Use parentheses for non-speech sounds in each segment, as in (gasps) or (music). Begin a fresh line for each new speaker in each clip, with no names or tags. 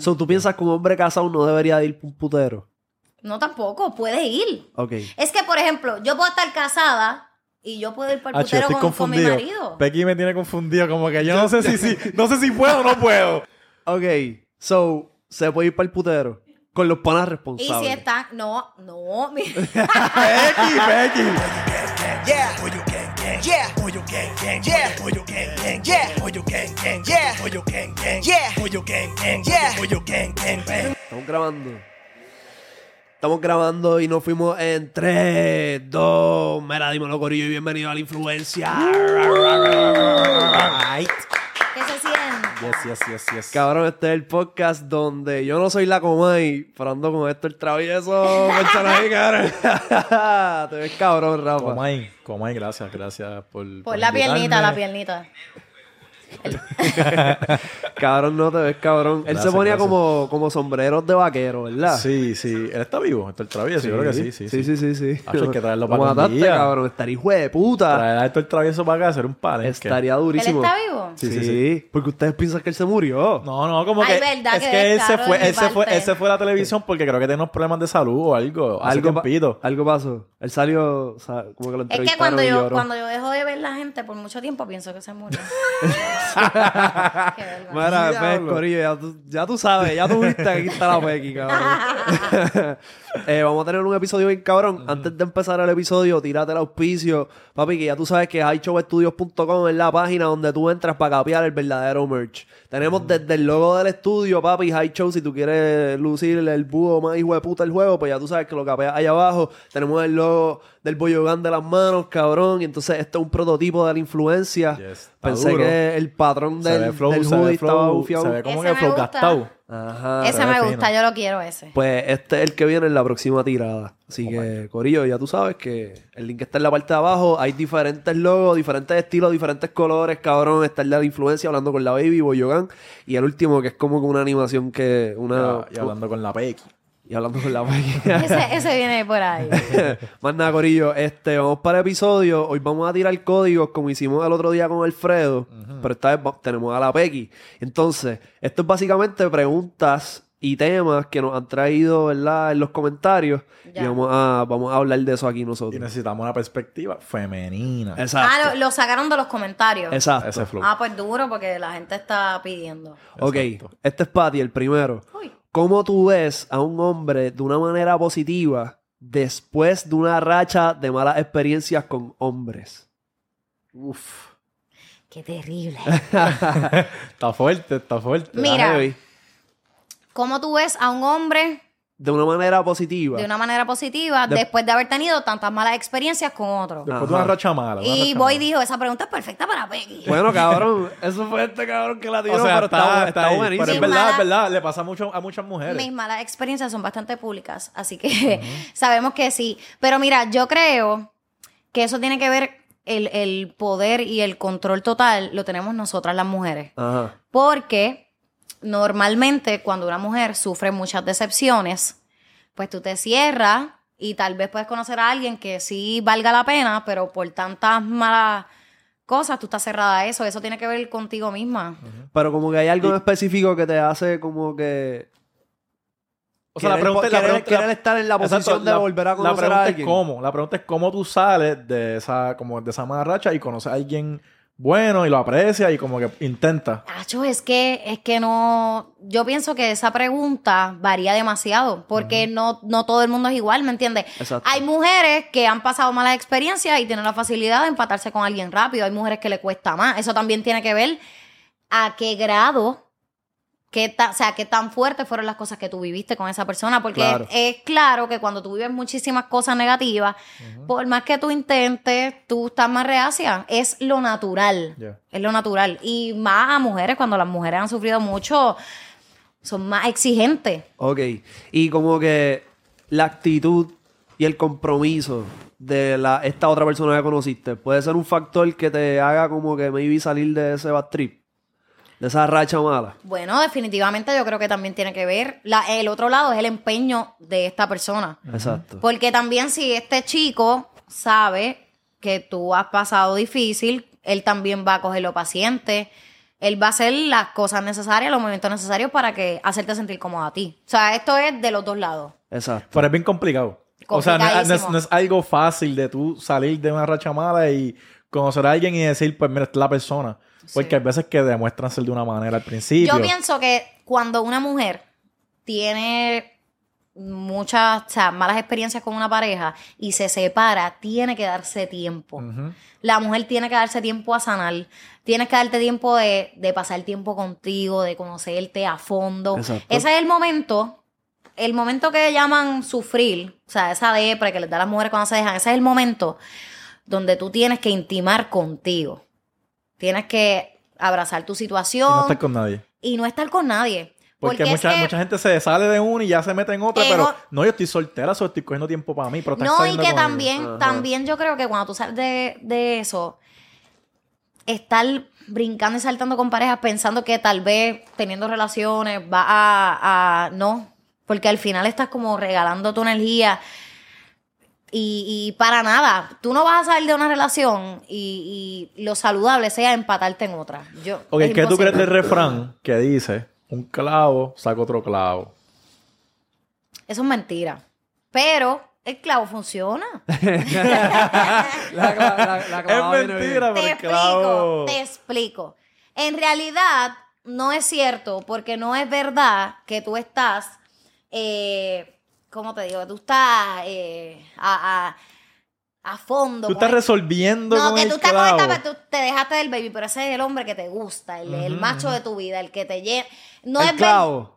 So, ¿tú piensas que un hombre casado no debería de ir pa' un putero?
No tampoco, puede ir.
Ok.
Es que, por ejemplo, yo puedo estar casada y yo puedo ir para el putero con, con mi marido.
Becky me tiene confundido, como que yo no sé si, si no sé si puedo o no puedo. (laughs)
Ok. So, se puede ir para el putero. Con los panas
Y
responsables.
si están, no, no, mi- (laughs)
Becky, Becky.
Yeah. Yeah. Yeah. Yeah. Yeah. Yeah.
Estamos grabando. Estamos grabando y nos fuimos en 3, 2. Mira, dímelo, Corillo, y bienvenido a la influencia.
Yes, yes, yes, yes.
Cabrón, este es el podcast donde yo no soy la Comay, pero ando con esto el travieso, personaje, cabrón. (laughs) Te ves cabrón, Rafa.
Comay, Comay, gracias, gracias por.
Por la piernita, la piernita. (laughs)
Cabrón, no te ves cabrón. Él se ponía
gracias.
como, como sombreros de vaquero, ¿verdad?
Sí, sí. Él está vivo, está el travieso, yo creo que sí, sí.
Sí, sí, sí. sí.
Hacho, hay que traerlo
Lo
para
mataste,
un día.
cabrón. Estaría hijo de puta.
Traer a esto el travieso para acá, hacer un pan.
Estaría
¿Él
durísimo.
está vivo?
Sí,
Sí,
sí,
sí,
Porque ustedes piensan que él se murió.
No, no, como
Ay,
que.
verdad
es
que
que, él se fue, él se fue, él se fue a la televisión porque creo que tiene unos problemas de salud o algo.
Algo, pa- algo pasó. Él salió, o sea, como que lo
Es que
entrevistaron
cuando yo, cuando yo dejo de ver la gente por mucho tiempo, pienso que se murió. (laughs)
Mira, pues. Corillo, ya tú, ya tú sabes, ya tú viste que aquí está la Pequi, cabrón. (laughs) Eh, vamos a tener un episodio bien cabrón. Antes de empezar el episodio, tírate el auspicio. Papi, que ya tú sabes que highshowstudios.com es la página donde tú entras para capear el verdadero merch. Tenemos desde el logo del estudio, papi, High Show, si tú quieres lucir el búho más hijo de puta del juego, pues ya tú sabes que lo capeas ahí abajo. Tenemos el logo del Boyogán de las manos, cabrón. Y entonces este es un prototipo de la influencia.
Yes,
Pensé
duro.
que el patrón
Se
del,
ve flow,
del
se
hoodie
ve
estaba
flow,
bufiado.
se ve como
Ese
que
me
flow
gusta.
gastado.
Ajá.
ese me
fino.
gusta, yo lo quiero ese.
Pues este es el que viene en la próxima tirada. Así que, Corillo, ya tú sabes que el link está en la parte de abajo. Hay diferentes logos, diferentes estilos, diferentes colores, cabrón. Está el de la influencia hablando con la Baby, Boyogan. Y el último que es como con una animación que... una
Y hablando con la Pequi.
Y hablando con la (laughs) Baby.
Ese, ese viene por ahí. (laughs)
Más nada, Corillo. Este, vamos para el episodio. Hoy vamos a tirar códigos como hicimos el otro día con Alfredo. Pero esta vez tenemos a la Pequi. Entonces, esto es básicamente preguntas y temas que nos han traído, ¿verdad? En los comentarios.
Ya.
Y vamos a, vamos a hablar de eso aquí
Y
nosotros.
necesitamos una perspectiva femenina.
Exacto.
Ah, lo, lo sacaron de los comentarios.
Exacto.
Ese flow.
Ah, pues duro porque la gente está pidiendo.
Ok,
Exacto.
este es Patty, el primero.
Uy.
¿Cómo tú ves a un hombre de una manera positiva después de una racha de malas experiencias con hombres?
Uf.
Qué terrible. (laughs)
Está fuerte, está fuerte.
Mi- Mira. ¿Cómo tú ves a un hombre
De una manera positiva.
de una manera positiva
De-
después de haber tenido tantas malas experiencias con otro?
Después de una racha mala. una
Y
racha
Boy
mala.
dijo, esa pregunta es perfecta para Peggy.
Bueno, (laughs) cabrón, eso fue este cabrón que la tiró,
O sea,
pero
está,
está,
está, ahí.
buenísimo.
Pero es verdad,
mala-
es verdad. Le pasa mucho a muchas mujeres.
Mis malas experiencias son bastante públicas, así que (laughs) sabemos que sí. Pero mira, yo creo que eso tiene que ver, el, el poder y el control total lo tenemos nosotras las mujeres.
Ajá.
Porque normalmente cuando una mujer sufre muchas decepciones, pues tú te cierras y tal vez puedes conocer a alguien que sí valga la pena, pero por tantas malas cosas tú estás cerrada a eso. Eso tiene que ver contigo misma.
Pero como que hay algo específico que te hace como que...
O sea, la
querer-
pregunta, la
querer-
pregunta,
querer estar en la
Exacto,
posición de
la-
volver a
La
conocer
pregunta
a alguien.
es cómo. La pregunta es cómo tú sales de esa, como de esa mala racha y conoces a alguien bueno y lo aprecia y como que intenta.
Acho, es que, es que no. Yo pienso que esa pregunta varía demasiado. Porque no, no todo el mundo es igual, ¿me entiendes?
Exacto.
Hay mujeres que han pasado malas experiencias y tienen la facilidad de empatarse con alguien rápido. Hay mujeres que le cuesta más. Eso también tiene que ver a qué grado. Qué ta- o sea, qué tan fuertes fueron las cosas que tú viviste con esa persona. Porque
Claro.
es, es claro que cuando tú vives muchísimas cosas negativas, por más que tú intentes, tú estás más reacia. Es lo natural. Es lo natural. Y más a mujeres, cuando las mujeres han sufrido mucho, son más exigentes.
Ok. Y como que la actitud y el compromiso de la, esta otra persona que conociste puede ser un factor que te haga como que maybe salir de ese bad trip. De esa racha mala.
Bueno, definitivamente yo creo que también tiene que ver. La- el otro lado es el empeño de esta persona.
Exacto.
Porque también si este chico sabe que tú has pasado difícil, él también va a cogerlo paciente. él va a hacer las cosas necesarias, los movimientos necesarios para que hacerte sentir cómodo a ti. O sea, esto es de los dos lados.
Exacto.
Pero es bien complicado. O sea, no, es- no es,
Complicadísimo.
no es algo fácil de tú salir de una racha mala y conocer a alguien y decir, pues mira, esta es la persona. Porque hay veces que demuestran ser de una manera al principio.
Yo pienso que cuando una mujer tiene muchas o sea, malas experiencias con una pareja y se separa, tiene que darse tiempo. La mujer tiene que darse tiempo a sanar. Tienes que darte tiempo de, de pasar tiempo contigo, de conocerte a fondo.
Exacto.
Ese es el momento, el momento que llaman sufrir, o sea, esa depre que les da a las mujeres cuando se dejan, ese es el momento donde tú tienes que intimar contigo. Tienes que abrazar tu
Y
situación
no estar con nadie.
y no estar con nadie.
Porque, mucha,
que-
mucha gente se sale de una y ya se mete en otra, pero
o-
no, yo estoy soltera, solo estoy cogiendo tiempo para mí. Pero
No, y que también, también yo creo que cuando tú sales de, de eso, estar brincando y saltando con parejas pensando que tal vez teniendo relaciones va a, a- no, porque al final estás como regalando tu energía y, y para nada, tú no vas a salir de una relación y, y lo saludable sea empatarte en otra. Yo,
Ok,
es
¿qué tú crees del refrán que dice, un clavo saca otro clavo?
Eso es mentira. Pero el clavo funciona. (laughs)
La, la-
es mentira, pero
Te
el clavo...
explico, te explico. En realidad, no es cierto, porque no es verdad que tú estás, eh, ¿cómo te digo? Tú estás eh, a, a- a fondo.
Tú estás
el-
resolviendo
No,
con
que
el
tú estás
clavo.
con esta, tú te dejaste del baby, pero ese es el hombre que te gusta, el, el macho de tu vida, el que te llena. No
El
es ver-.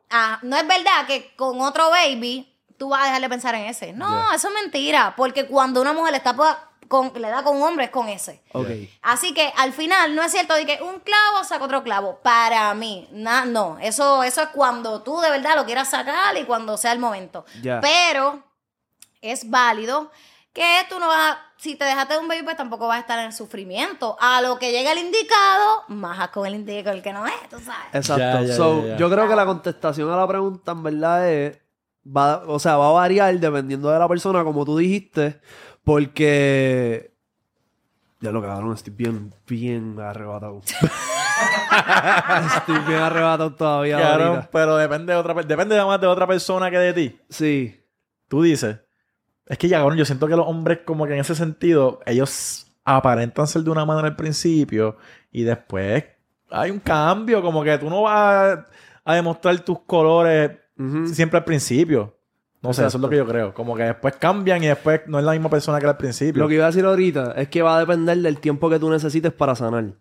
Ah, no es verdad que con otro baby tú vas a dejar de pensar en ese. No, eso es mentira, porque cuando una mujer está pa- con, le da con un hombre es con ese. Así que al final no es cierto de que un clavo saca otro clavo. Para mí, na- no. Eso, eso es cuando tú de verdad lo quieras sacar y cuando sea el momento. Pero es válido que tú no vas, si te dejaste de un baby, pues tampoco vas a estar en el sufrimiento. A lo que llega el indicado, majas con el indicado, el que no es, tú sabes.
Exacto. So. Yo creo que la contestación a la pregunta en verdad es. Va, o sea, va a variar dependiendo de la persona, como tú dijiste, porque. Ya lo cabrón, estoy bien, bien arrebatado. (laughs) estoy bien arrebatado todavía.
Claro, pero depende de otra pe- depende más de otra persona que de ti.
Sí.
Tú dices, es que ya, cabrón, yo siento que los hombres como que en ese sentido, ellos aparentan ser de una manera al principio y después hay un cambio, como que tú no vas a, a demostrar tus colores siempre al principio. No sé, eso es lo que yo creo. Como que después cambian y después no es la misma persona que era al principio.
Lo que iba a decir ahorita es que va a depender del tiempo que tú necesites para sanar.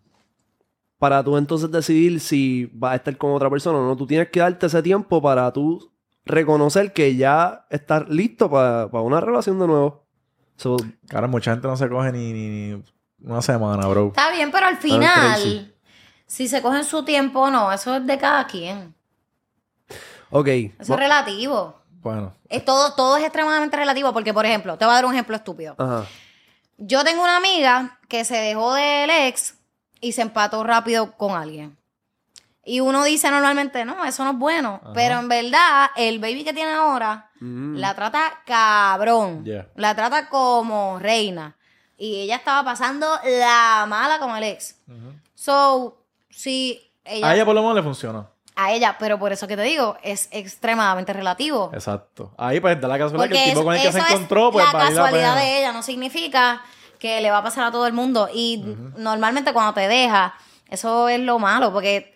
Para tú entonces decidir si vas a estar con otra persona o no. Tú tienes que darte ese tiempo para tú reconocer que ya estás listo para, para una relación de nuevo. So,
Claro, mucha gente no se coge ni, ni- ni una semana, bro.
Está bien, pero al final, si se cogen su tiempo o no, eso es de cada quien.
ok.
Eso es relativo.
Bueno,
Es todo, todo es extremadamente relativo porque, por ejemplo, te voy a dar un ejemplo estúpido.
Ajá.
Yo tengo una amiga que se dejó del ex y se empató rápido con alguien. Y uno dice normalmente, no, eso no es bueno. Pero en verdad, el baby que tiene ahora
Mm.
la trata cabrón.
Yeah.
La trata como reina. Y ella estaba pasando la mala con el ex. So, sí, ella,
a ella por lo menos le funciona.
A ella, pero por eso que te digo, es extremadamente relativo.
Exacto. Ahí pues da la casualidad que
Porque
el tipo con el que se encontró, pues
la casualidad
pena.
de ella, no significa que le va a pasar a todo el mundo. Y normalmente cuando te deja, eso es lo malo, porque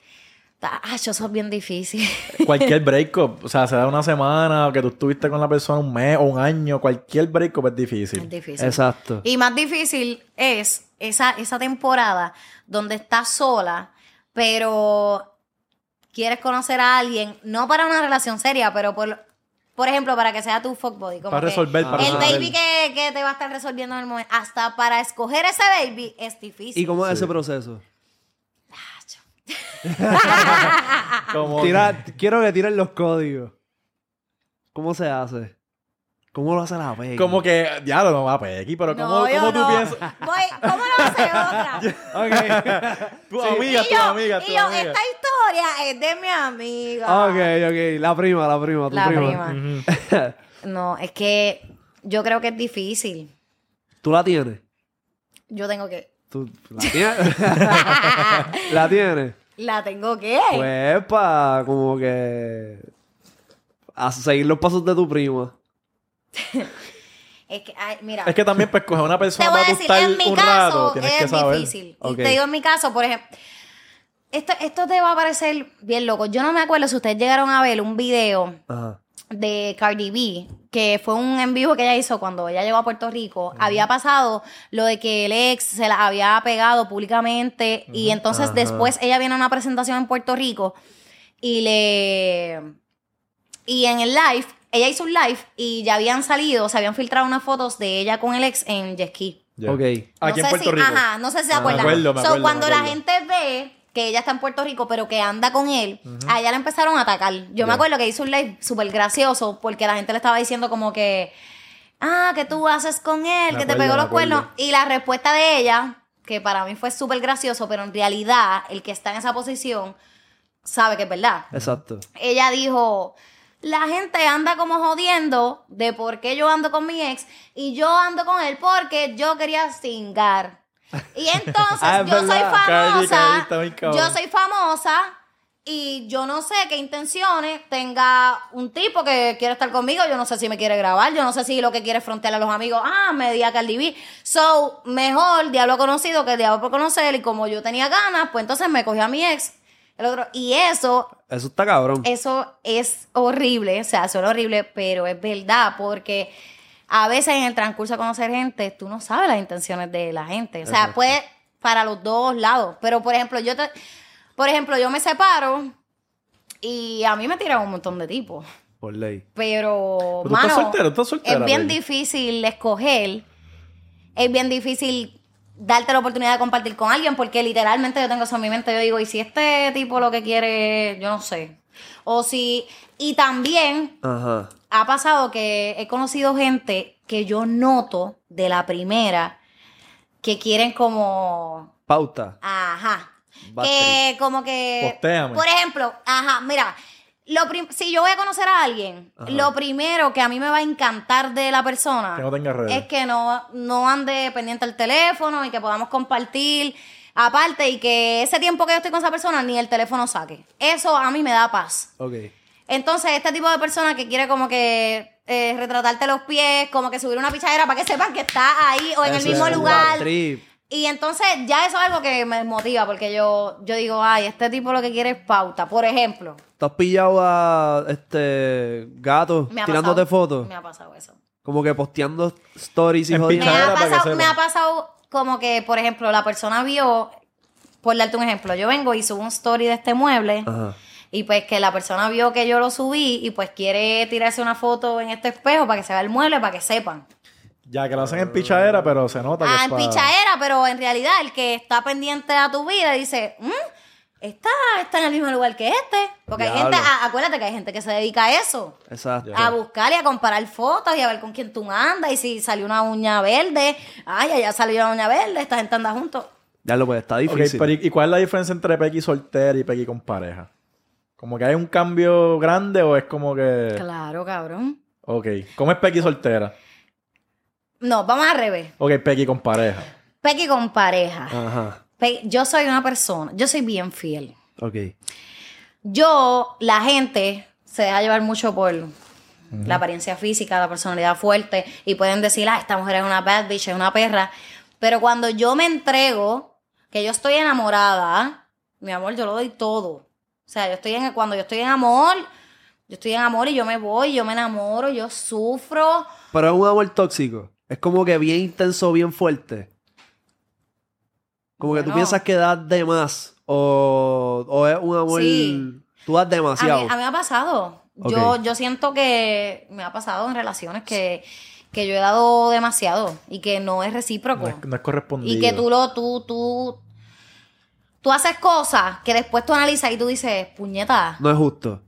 ah, eso es bien difícil. (laughs)
Cualquier breakup, o sea, se da una semana, o que tú estuviste con la persona un mes o un año, cualquier breakup es difícil.
es difícil.
Exacto.
Y más difícil es esa, esa temporada donde estás sola, pero quieres conocer a alguien, no para una relación seria, pero por, por ejemplo, para que sea tu fuckbody. como
Para
que
resolver, para
El
resolver.
baby que, que te va a estar resolviendo en el momento. Hasta para escoger ese baby es difícil.
¿Y cómo es ese proceso? (laughs) (laughs)
Como-
Tira, quiero que tiren los códigos. ¿Cómo se hace? ¿Cómo lo hace la Peggy?
Como que, ya lo no va a Pequi, pero
No,
¿cómo, cómo tú
no.
piensas?
Voy- ¿Cómo lo hace otra? (laughs)
Ok. (laughs)
Tu amiga,
y
tu
yo,
amiga, tu
y yo,
amiga.
esta historia es de mi amiga.
ok, ok. La prima, la prima, tu
La
prima.
prima. No, es que yo creo que es difícil.
¿Tú la tienes?
Yo tengo que.
¿Tú la tienes? (laughs) ¿La tienes?
¿La tengo qué?
Pues para como que... A seguir los pasos de tu prima. (laughs)
Es que, ay, mira.
Es que también, pues, coger una
te
persona
voy a
para
decir, en mi
un
caso
rato, tienes que
es
saber.
difícil. Y te digo en mi caso, por ejemplo, esto, esto te va a parecer bien loco. Yo no me acuerdo si ustedes llegaron a ver un video
Ajá.
de Cardi B, que fue un en vivo que ella hizo cuando ella llegó a Puerto Rico. Había pasado lo de que el ex se la había pegado públicamente y entonces después ella viene a una presentación en Puerto Rico y le... Y en el live, ella hizo un live y ya habían salido, se habían filtrado unas fotos de ella con el ex en jet ski.
Ok.
Aquí
No
en
sé
Puerto
si-
Rico.
Ajá, no sé si se
Ah,
acuerdan.
me acuerdo, me
So,
acuerdo,
cuando
me
la gente ve que ella está en Puerto Rico, pero que anda con él, a ella la empezaron a atacar. Yo me acuerdo que hizo un live súper gracioso porque la gente le estaba diciendo como que, ah, que tú haces con él,
Me
que te pegó los cuernos. Y la respuesta de ella, que para mí fue súper gracioso, pero en realidad el que está en esa posición sabe que es verdad.
Exacto.
Ella dijo, la gente anda como jodiendo de por qué yo ando con mi ex y yo ando con él porque yo quería cingar. Y (laughs) entonces
Ah,
yo soy famosa, yo soy famosa y yo no sé qué intenciones tenga un tipo que quiere estar conmigo, yo no sé si me quiere grabar, yo no sé si lo que quiere es frontear a los amigos, ah, me di a Cardi B. So, mejor diablo conocido que diablo por conocer y como yo tenía ganas, pues entonces me cogí a mi ex. El otro, y eso
Eso está cabrón.
eso es horrible, o sea, suena horrible, pero es verdad, porque a veces en el transcurso de conocer gente, tú no sabes las intenciones de la gente. O sea,
Exacto.
puede para los dos lados. Pero, por ejemplo, yo te, por ejemplo, yo me separo y a mí me tiran un montón de tipos.
Por ley.
Pero,
¿Tú estás
mano,
soltero? ¿Tú estás soltera,
es bien difícil escoger. Es bien difícil darte la oportunidad de compartir con alguien porque literalmente yo tengo eso en mi mente. Yo digo, ¿y si este tipo lo que quiere, yo no sé? O si... Y también
Ajá.
ha pasado que he conocido gente que yo noto de la primera que quieren como...
Pauta.
Ajá. Que como que...
Postéame.
Por ejemplo, ajá, mira, lo si yo voy a conocer a alguien,
Ajá.
lo primero que a mí me va a encantar de la persona
Que no tenga redes.
es que no, no ande pendiente al teléfono y que podamos compartir aparte y que ese tiempo que yo estoy con esa persona ni el teléfono saque. Eso a mí me da paz.
Ok.
Entonces, este tipo de persona que quiere como que eh, retratarte los pies, como que subir una pichadera para que sepan que está ahí o en el mismo
es
lugar. Y entonces ya eso es algo que me motiva porque yo, yo digo, ay, este tipo lo que quiere es pauta. Por ejemplo,
¿Tú has pillado a este gatos
me ha
tirándote
pasado,
fotos?
Me ha pasado eso.
Como que posteando stories y
En
Me
jodiendo.
pichadera
ha, pasado, me ha pasado como que, por ejemplo, la persona vio, por darte un ejemplo, yo vengo y subo un story de este mueble
Ajá.
y pues que la persona vio que yo lo subí y pues quiere tirarse una foto en este espejo para que se vea el mueble, para que sepan.
Ya que lo hacen en pichadera, pero se nota que
Ah,
es
en
pa-
pichadera, pero en realidad el que está pendiente a tu vida dice, "Mm, está, está en el mismo lugar que este. Porque hay gente, a- acuérdate que hay gente que se dedica a eso.
Exacto.
A buscar y a comparar fotos y a ver con quién tú andas. Y si salió una uña verde, ay, allá salió una uña verde, esta gente anda juntos.
Ya lo pues está difícil.
pero ¿y y cuál es la diferencia entre Pequi soltera y Pequi con pareja? ¿Como que hay un cambio grande o es como que...
Claro, cabrón.
Ok, ¿cómo es Pequi soltera?
No, vamos al revés.
Ok, Pequi con pareja.
Pequi con pareja.
Ajá.
Pe- yo soy una persona, yo soy bien fiel.
Ok.
Yo, la gente se deja llevar mucho por la apariencia física, la personalidad fuerte y pueden decir, ah, esta mujer es una bad bitch, es una perra. Pero cuando yo me entrego, que yo estoy enamorada, mi amor, yo lo doy todo. O sea, yo estoy en, cuando yo estoy en amor, yo estoy en amor y yo me voy, yo me enamoro, yo sufro.
Pero es un amor tóxico. Es como que bien intenso, bien fuerte. Como que tú piensas que das de más. O, o es un amor.
Sí.
Tú das
A mí,
demasiado.
a mí me ha pasado. Yo, yo siento que me ha pasado en relaciones que, que yo he dado demasiado y que no es recíproco.
No es, no es correspondido.
Y que tú lo, tú, tú, tú haces cosas que después tú analizas y tú dices, puñeta,
No es justo.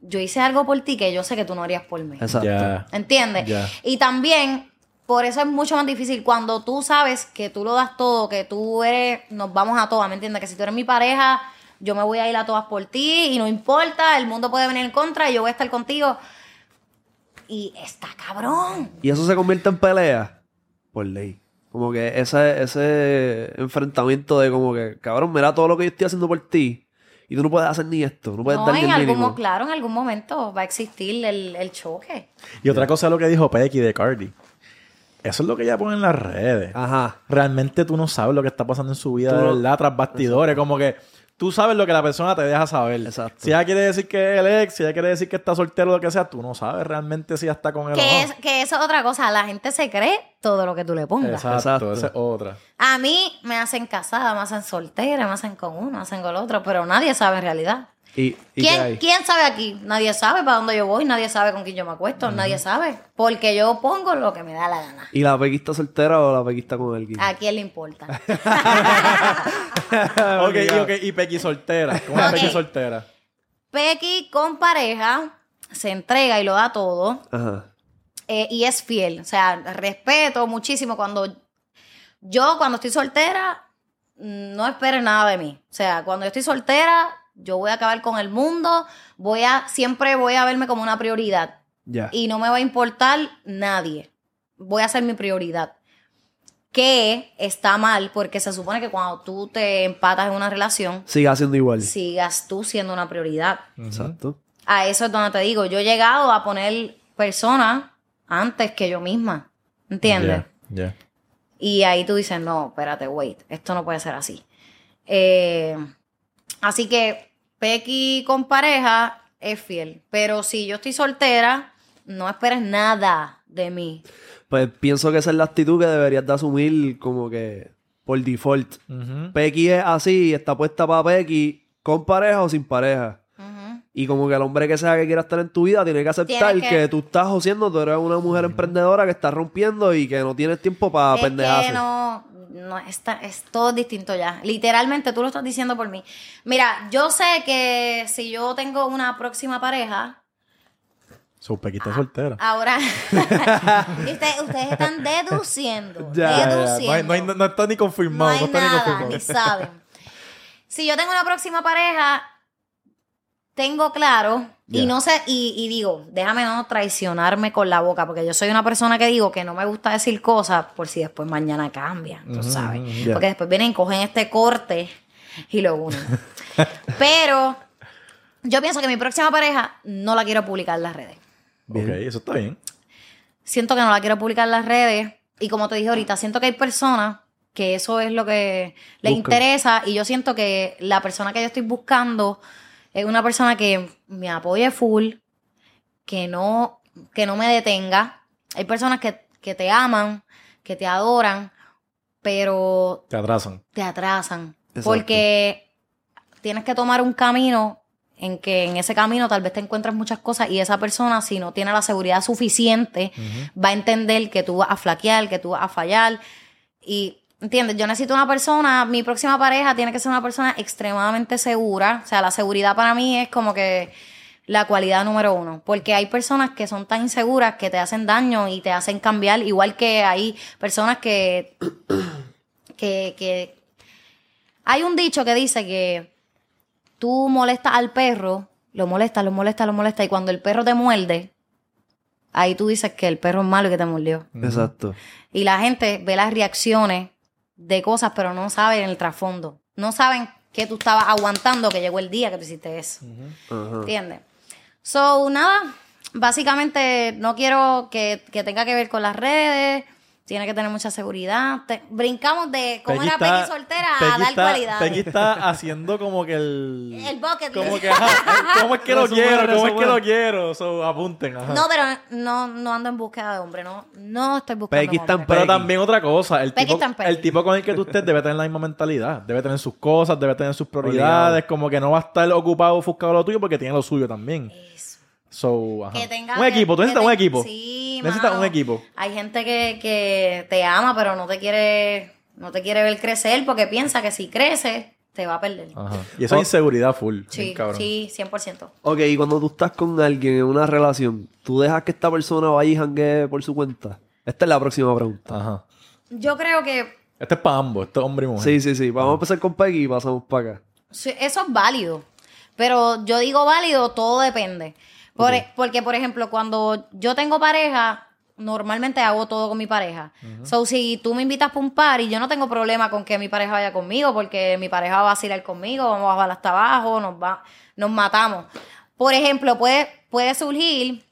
yo hice algo por ti que yo sé que tú no harías por mí.
Exacto.
Ya.
¿Entiendes? Y también, por eso es mucho más difícil cuando tú sabes que tú lo das todo, que tú eres, nos vamos a todas, ¿me entiendes? Que si tú eres mi pareja, yo me voy a ir a todas por ti y no importa, el mundo puede venir en contra y yo voy a estar contigo. Y está cabrón.
Y eso se convierte en pelea. Por ley. Como que ese, ese enfrentamiento de como que, cabrón, mira todo lo que yo estoy haciendo por ti. Y tú no puedes hacer ni esto, no puedes
No,
dar ni
en
el
algún,
mínimo.
claro, en algún momento va a existir el, el choque.
Y otra cosa es lo que dijo Pecky de Cardi. Eso es lo que ella pone en las redes.
Ajá.
Realmente tú no sabes lo que está pasando en su vida,
Tú
de verdad, tras bastidores. Como que tú sabes lo que la persona te deja saber.
Exacto.
Si ella quiere decir que es el ex, si ella quiere decir que está soltero o lo que sea, tú no sabes realmente si ella está con él o
Que,
no.
es, que eso es otra cosa. La gente se cree todo lo que tú le pongas.
Exacto,
Exacto.
esa es otra.
A mí me hacen casada, me hacen soltera, me hacen con uno, me hacen con el otro, pero nadie sabe en realidad.
¿Y, y qué
¿Quién, sabe aquí? Nadie sabe para dónde yo voy, nadie sabe con quién yo me acuesto, nadie sabe. Porque yo pongo lo que me da la gana.
¿Y la pequista soltera o la pequista con alguien?
¿A quién le importa? (laughs)
ok, y, ok, y Pecky soltera. ¿Cómo es. Pecky soltera?
Pequi con pareja se entrega y lo da todo
Ajá.
eh, y es fiel. O sea, respeto muchísimo cuando yo, cuando estoy soltera, no esperes nada de mí. O sea, cuando yo estoy soltera, yo voy a acabar con el mundo, voy a, siempre voy a verme como una prioridad.
Ya.
y no me va a importar nadie. Voy a ser mi prioridad. Que está mal porque se supone que cuando tú te empatas en una relación,
Sigue haciendo igual.
sigas tú siendo una prioridad.
Exacto.
A eso es donde te digo, yo he llegado a poner personas antes que yo misma. ¿Entiendes?
Ya, ya.
Y ahí tú dices, no, espérate, wait, esto no puede ser así. Eh, así que Pequi con pareja es fiel. Pero si yo estoy soltera, no esperes nada de mí.
Pues pienso que esa es la actitud que deberías de asumir como que por default.
Ujú.
Pequi es así, está puesta para Pequi, con pareja o sin pareja. Y como que el hombre que sea que quiera estar en tu vida tiene que aceptar que...
que-
tú estás haciendo, tú eres una mujer emprendedora que está rompiendo y que no tienes tiempo para
es
pendejarse.
que no, no está, es todo distinto ya. Literalmente tú lo estás diciendo por mí. Mira, yo sé que si yo tengo una próxima pareja,
So, Pecky está soltera.
ahora Usted- (laughs) (laughs) ustedes están deduciendo. (laughs)
Ya, ya, ya.
deduciendo.
No, hay- no está ni confirmado. No,
hay
está ni confirmado.
ni saben. Si yo tengo una próxima pareja, tengo claro, y no sé, y, y digo, déjame no traicionarme con la boca, porque yo soy una persona que digo que no me gusta decir cosas por si después mañana cambian, tú sabes. Porque después vienen, cogen este corte y lo unen. (laughs) Pero yo pienso que mi próxima pareja no la quiero publicar en las redes.
Bien.
Ok, eso está bien.
siento que no la quiero publicar en las redes. Y como te dije ahorita, siento que hay personas que eso es lo que les interesa. Y yo siento que la persona que yo estoy buscando es una persona que me apoye full, que no, que no me detenga. Hay personas que, que te aman, que te adoran, pero
Te atrasan.
te atrasan.
Exacto.
Porque tienes que tomar un camino en que en ese camino tal vez te encuentres muchas cosas y esa persona, si no tiene la seguridad suficiente, va a entender que tú vas a flaquear, que tú vas a fallar. Y, ¿entiendes? Yo necesito una persona, mi próxima pareja tiene que ser una persona extremadamente segura. O sea, la seguridad para mí es como que la cualidad número uno. Porque hay personas que son tan inseguras que te hacen daño y te hacen cambiar, igual que hay personas que (coughs) que, que hay un dicho que dice que tú molestas al perro, lo molestas, lo molestas, lo molestas, y cuando el perro te muerde, ahí tú dices que el perro es malo y que te mordió.
Exacto.
Y la gente ve las reacciones de cosas, pero no saben el trasfondo. No saben que tú estabas aguantando que llegó el día que tú hiciste eso.
Ajá.
¿Entiendes? So, nada, básicamente no quiero que, que tenga que ver con las redes, tiene que tener mucha seguridad. Te- brincamos de cómo
Pequi
era
está-
Peggy soltera a dar
está-
cualidades.
Pequi está haciendo como que el...
El bucket
Como que, ajá, ¿cómo es que (laughs) lo quiero? ¿Cómo es que lo quiero? So, apunten, ajá.
No, pero no, no ando en búsqueda de hombre, no, no estoy buscando
Peggy está en
hombre.
Pero
Peggy.
también otra cosa, el tipo, el tipo con el que tú estés debe tener la misma mentalidad. Debe tener sus cosas, debe tener sus prioridades. Como que no va a estar ocupado, ofuscado lo tuyo porque tiene lo suyo también.
Eso.
So, ajá.
Que tenga
un equipo, tú necesitas un equipo.
Sí,
necesitas
mano.
un equipo.
Hay gente que, que te ama, pero no te quiere, no te quiere ver crecer porque piensa que si crece, te va a perder.
Ajá. Y esa
Oh.
inseguridad full.
Sí,
cabrón.
sí, 100%.
Ok, y cuando tú estás con alguien en una relación, ¿tú dejas que esta persona vaya y janguee por su cuenta? Esta es la próxima pregunta.
Ajá.
Yo creo que
Este es para ambos, este es hombre y mujer.
Sí, sí, sí. Vamos a empezar con Peggy y pasamos para acá.
Sí, Eso es válido. Pero yo digo válido, todo depende. Por- e, Porque, por ejemplo, cuando yo tengo pareja, normalmente hago todo con mi pareja. So, si tú me invitas para un party, yo no tengo problema con que mi pareja vaya conmigo, porque mi pareja va a vacilar conmigo, vamos a bajar hasta abajo, nos, va, nos matamos. Por ejemplo, puede, puede surgir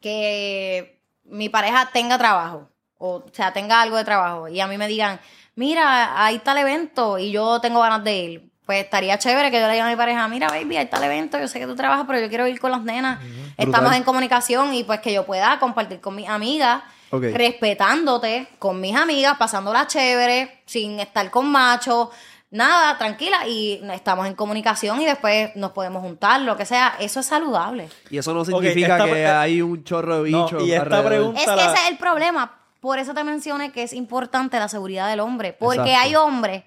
que mi pareja tenga trabajo, o, sea, tenga algo de trabajo, y a mí me digan, mira, ahí está el evento, y yo tengo ganas de ir. Pues estaría chévere que yo le diga a mi pareja, mira, baby, ahí está el evento, yo sé que tú trabajas, pero yo quiero ir con las nenas. Estamos
Brutal.
en comunicación y pues que yo pueda compartir con mis amigas, respetándote con mis amigas, pasándola chévere, sin estar con machos, nada, tranquila, y estamos en comunicación y después nos podemos juntar, lo que sea, eso es saludable.
Y eso no significa
esta-
que hay un chorro de
No,
bichos.
y esta
alrededor.
pregunta-
Es que
la-
ese es el problema. Por eso te mencioné que es importante la seguridad del hombre. Porque
Exacto.
hay hombres,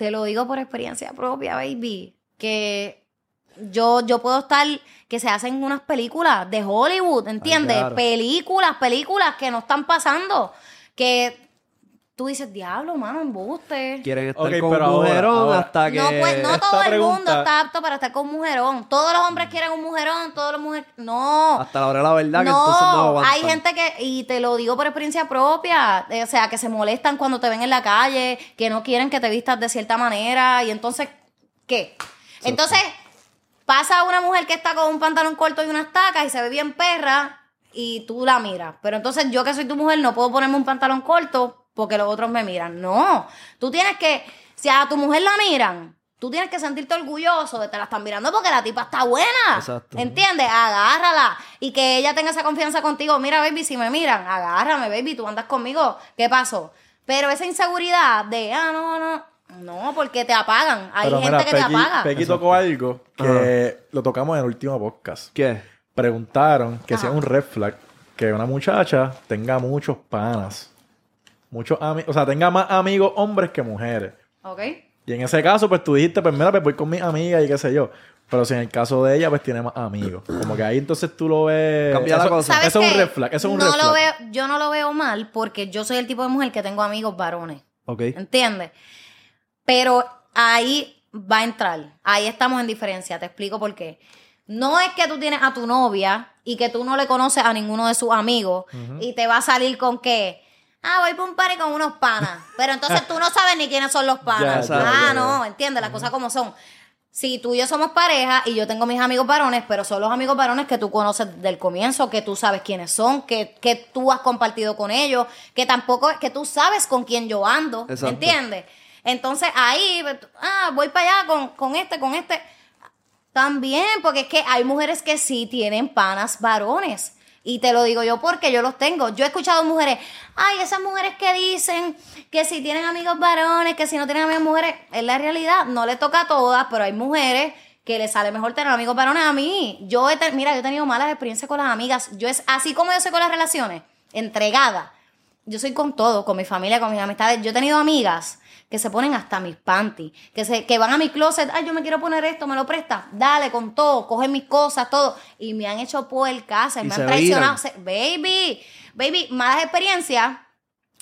te lo digo por experiencia propia, baby, que yo, yo puedo estar, que se hacen unas películas de Hollywood, ¿entiendes?
claro.
Películas, películas que no están pasando. Que tú dices, diablo, mano, embuste.
Quieren estar
Ok,
con
pero
un mujerón
ahora-
hasta que...
No, pues no todo el mundo está apto para estar con un mujerón. Todos los hombres quieren un mujerón, todos los mujeres. No.
Hasta la hora de la verdad que
no,
entonces no aguantan.
hay gente que, y te lo digo por experiencia propia, eh, o sea, que se molestan cuando te ven en la calle, que no quieren que te vistas de cierta manera, y entonces, ¿qué? Entonces, pasa una mujer que está con un pantalón corto y unas tacas y se ve bien perra, y tú la miras. Pero entonces yo que soy tu mujer no puedo ponerme un pantalón corto porque los otros me miran. No, tú tienes que, si a tu mujer la miran, tú tienes que sentirte orgulloso de que te la están mirando porque la tipa está buena.
Exacto.
¿Entiendes? Agárrala. Y que ella tenga esa confianza contigo. Mira, baby, si me miran, agárrame, baby, tú andas conmigo. ¿Qué pasó? Pero esa inseguridad de, ah, no, no. No, porque te apagan. Hay
Pero
gente
mira,
que te apaga.
Pequi tocó algo que lo tocamos en el último podcast.
¿Qué?
Preguntaron que
Ajá.
si es un red flag que una muchacha tenga muchos panas. Muchos amigos, o sea, tenga más amigos hombres que mujeres.
¿Ok?
Y en ese caso, pues tú dijiste, pues mira, pues voy con mis amigas y qué sé yo. Pero si en el caso de ella, pues tiene más amigos. Como que ahí entonces tú lo ves.
Cambia la
eso,
cosa.
¿Sabes
Eso es un red flag. Eso es un
no
red
lo
flag.
veo, yo no lo veo mal porque yo soy el tipo de mujer que tengo amigos varones.
Ok.
¿Entiendes? Pero ahí va a entrar. Ahí estamos en diferencia. Te explico por qué. No es que tú tienes a tu novia y que tú no le conoces a ninguno de sus amigos y te va a salir con que. Ah, voy para un party con unos panas. Pero entonces tú no sabes ni quiénes son los (laughs) panas.
Ya,
ah,
ya,
no, entiendes las cosas como son. Si tú y yo somos pareja y yo tengo mis amigos varones, pero son los amigos varones que tú conoces del comienzo, que tú sabes quiénes son, que, que tú has compartido con ellos, que tampoco, que tú sabes con quién yo ando,
Exacto.
¿entiendes? Entonces ahí, ah, voy para allá con, con este, con este. También, porque es que hay mujeres que sí tienen panas varones. Y te lo digo yo porque yo los tengo. Yo he escuchado mujeres, ay, esas mujeres que dicen que si tienen amigos varones, que si no tienen amigos mujeres, es la realidad, no le toca a todas, pero hay mujeres que les sale mejor tener amigos varones a mí. Yo he mira, yo he tenido malas experiencias con las amigas. Yo es así como yo soy con las relaciones, entregada. Yo soy con todo, con mi familia, con mis amistades. Yo he tenido amigas que se ponen hasta mis panties, que se que van a mi closet, ay, yo me quiero poner esto, me lo presta, dale con todo, cogen mis cosas, todo, y me han hecho puercas,
Y
me
se
han traicionado. Se- baby, baby, malas experiencias,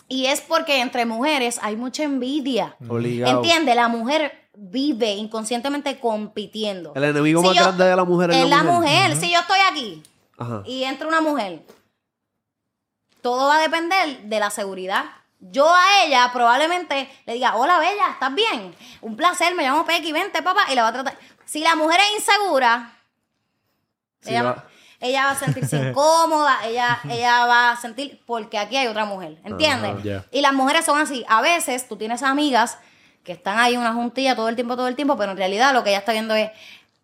y es porque entre mujeres hay mucha envidia,
Obligado.
¿entiendes? La mujer vive inconscientemente compitiendo.
El enemigo
Si
más
yo-
grande de la mujer es,
es
la
la
mujer.
si yo estoy aquí,
Ajá.
y entra una mujer, todo va a depender de la seguridad. Yo a ella probablemente le diga, hola Bella, ¿estás bien? Un placer, me llamo Pequi, vente papá, y la va a tratar. Si la mujer es insegura,
Sí,
ella,
va.
ella va a sentirse (laughs) incómoda, ella, ella va a sentir, porque aquí hay otra mujer, ¿entiendes?
Ah, ya.
Y las mujeres son así. A veces tú tienes amigas que están ahí en una juntilla todo el tiempo, todo el tiempo, pero en realidad lo que ella está viendo es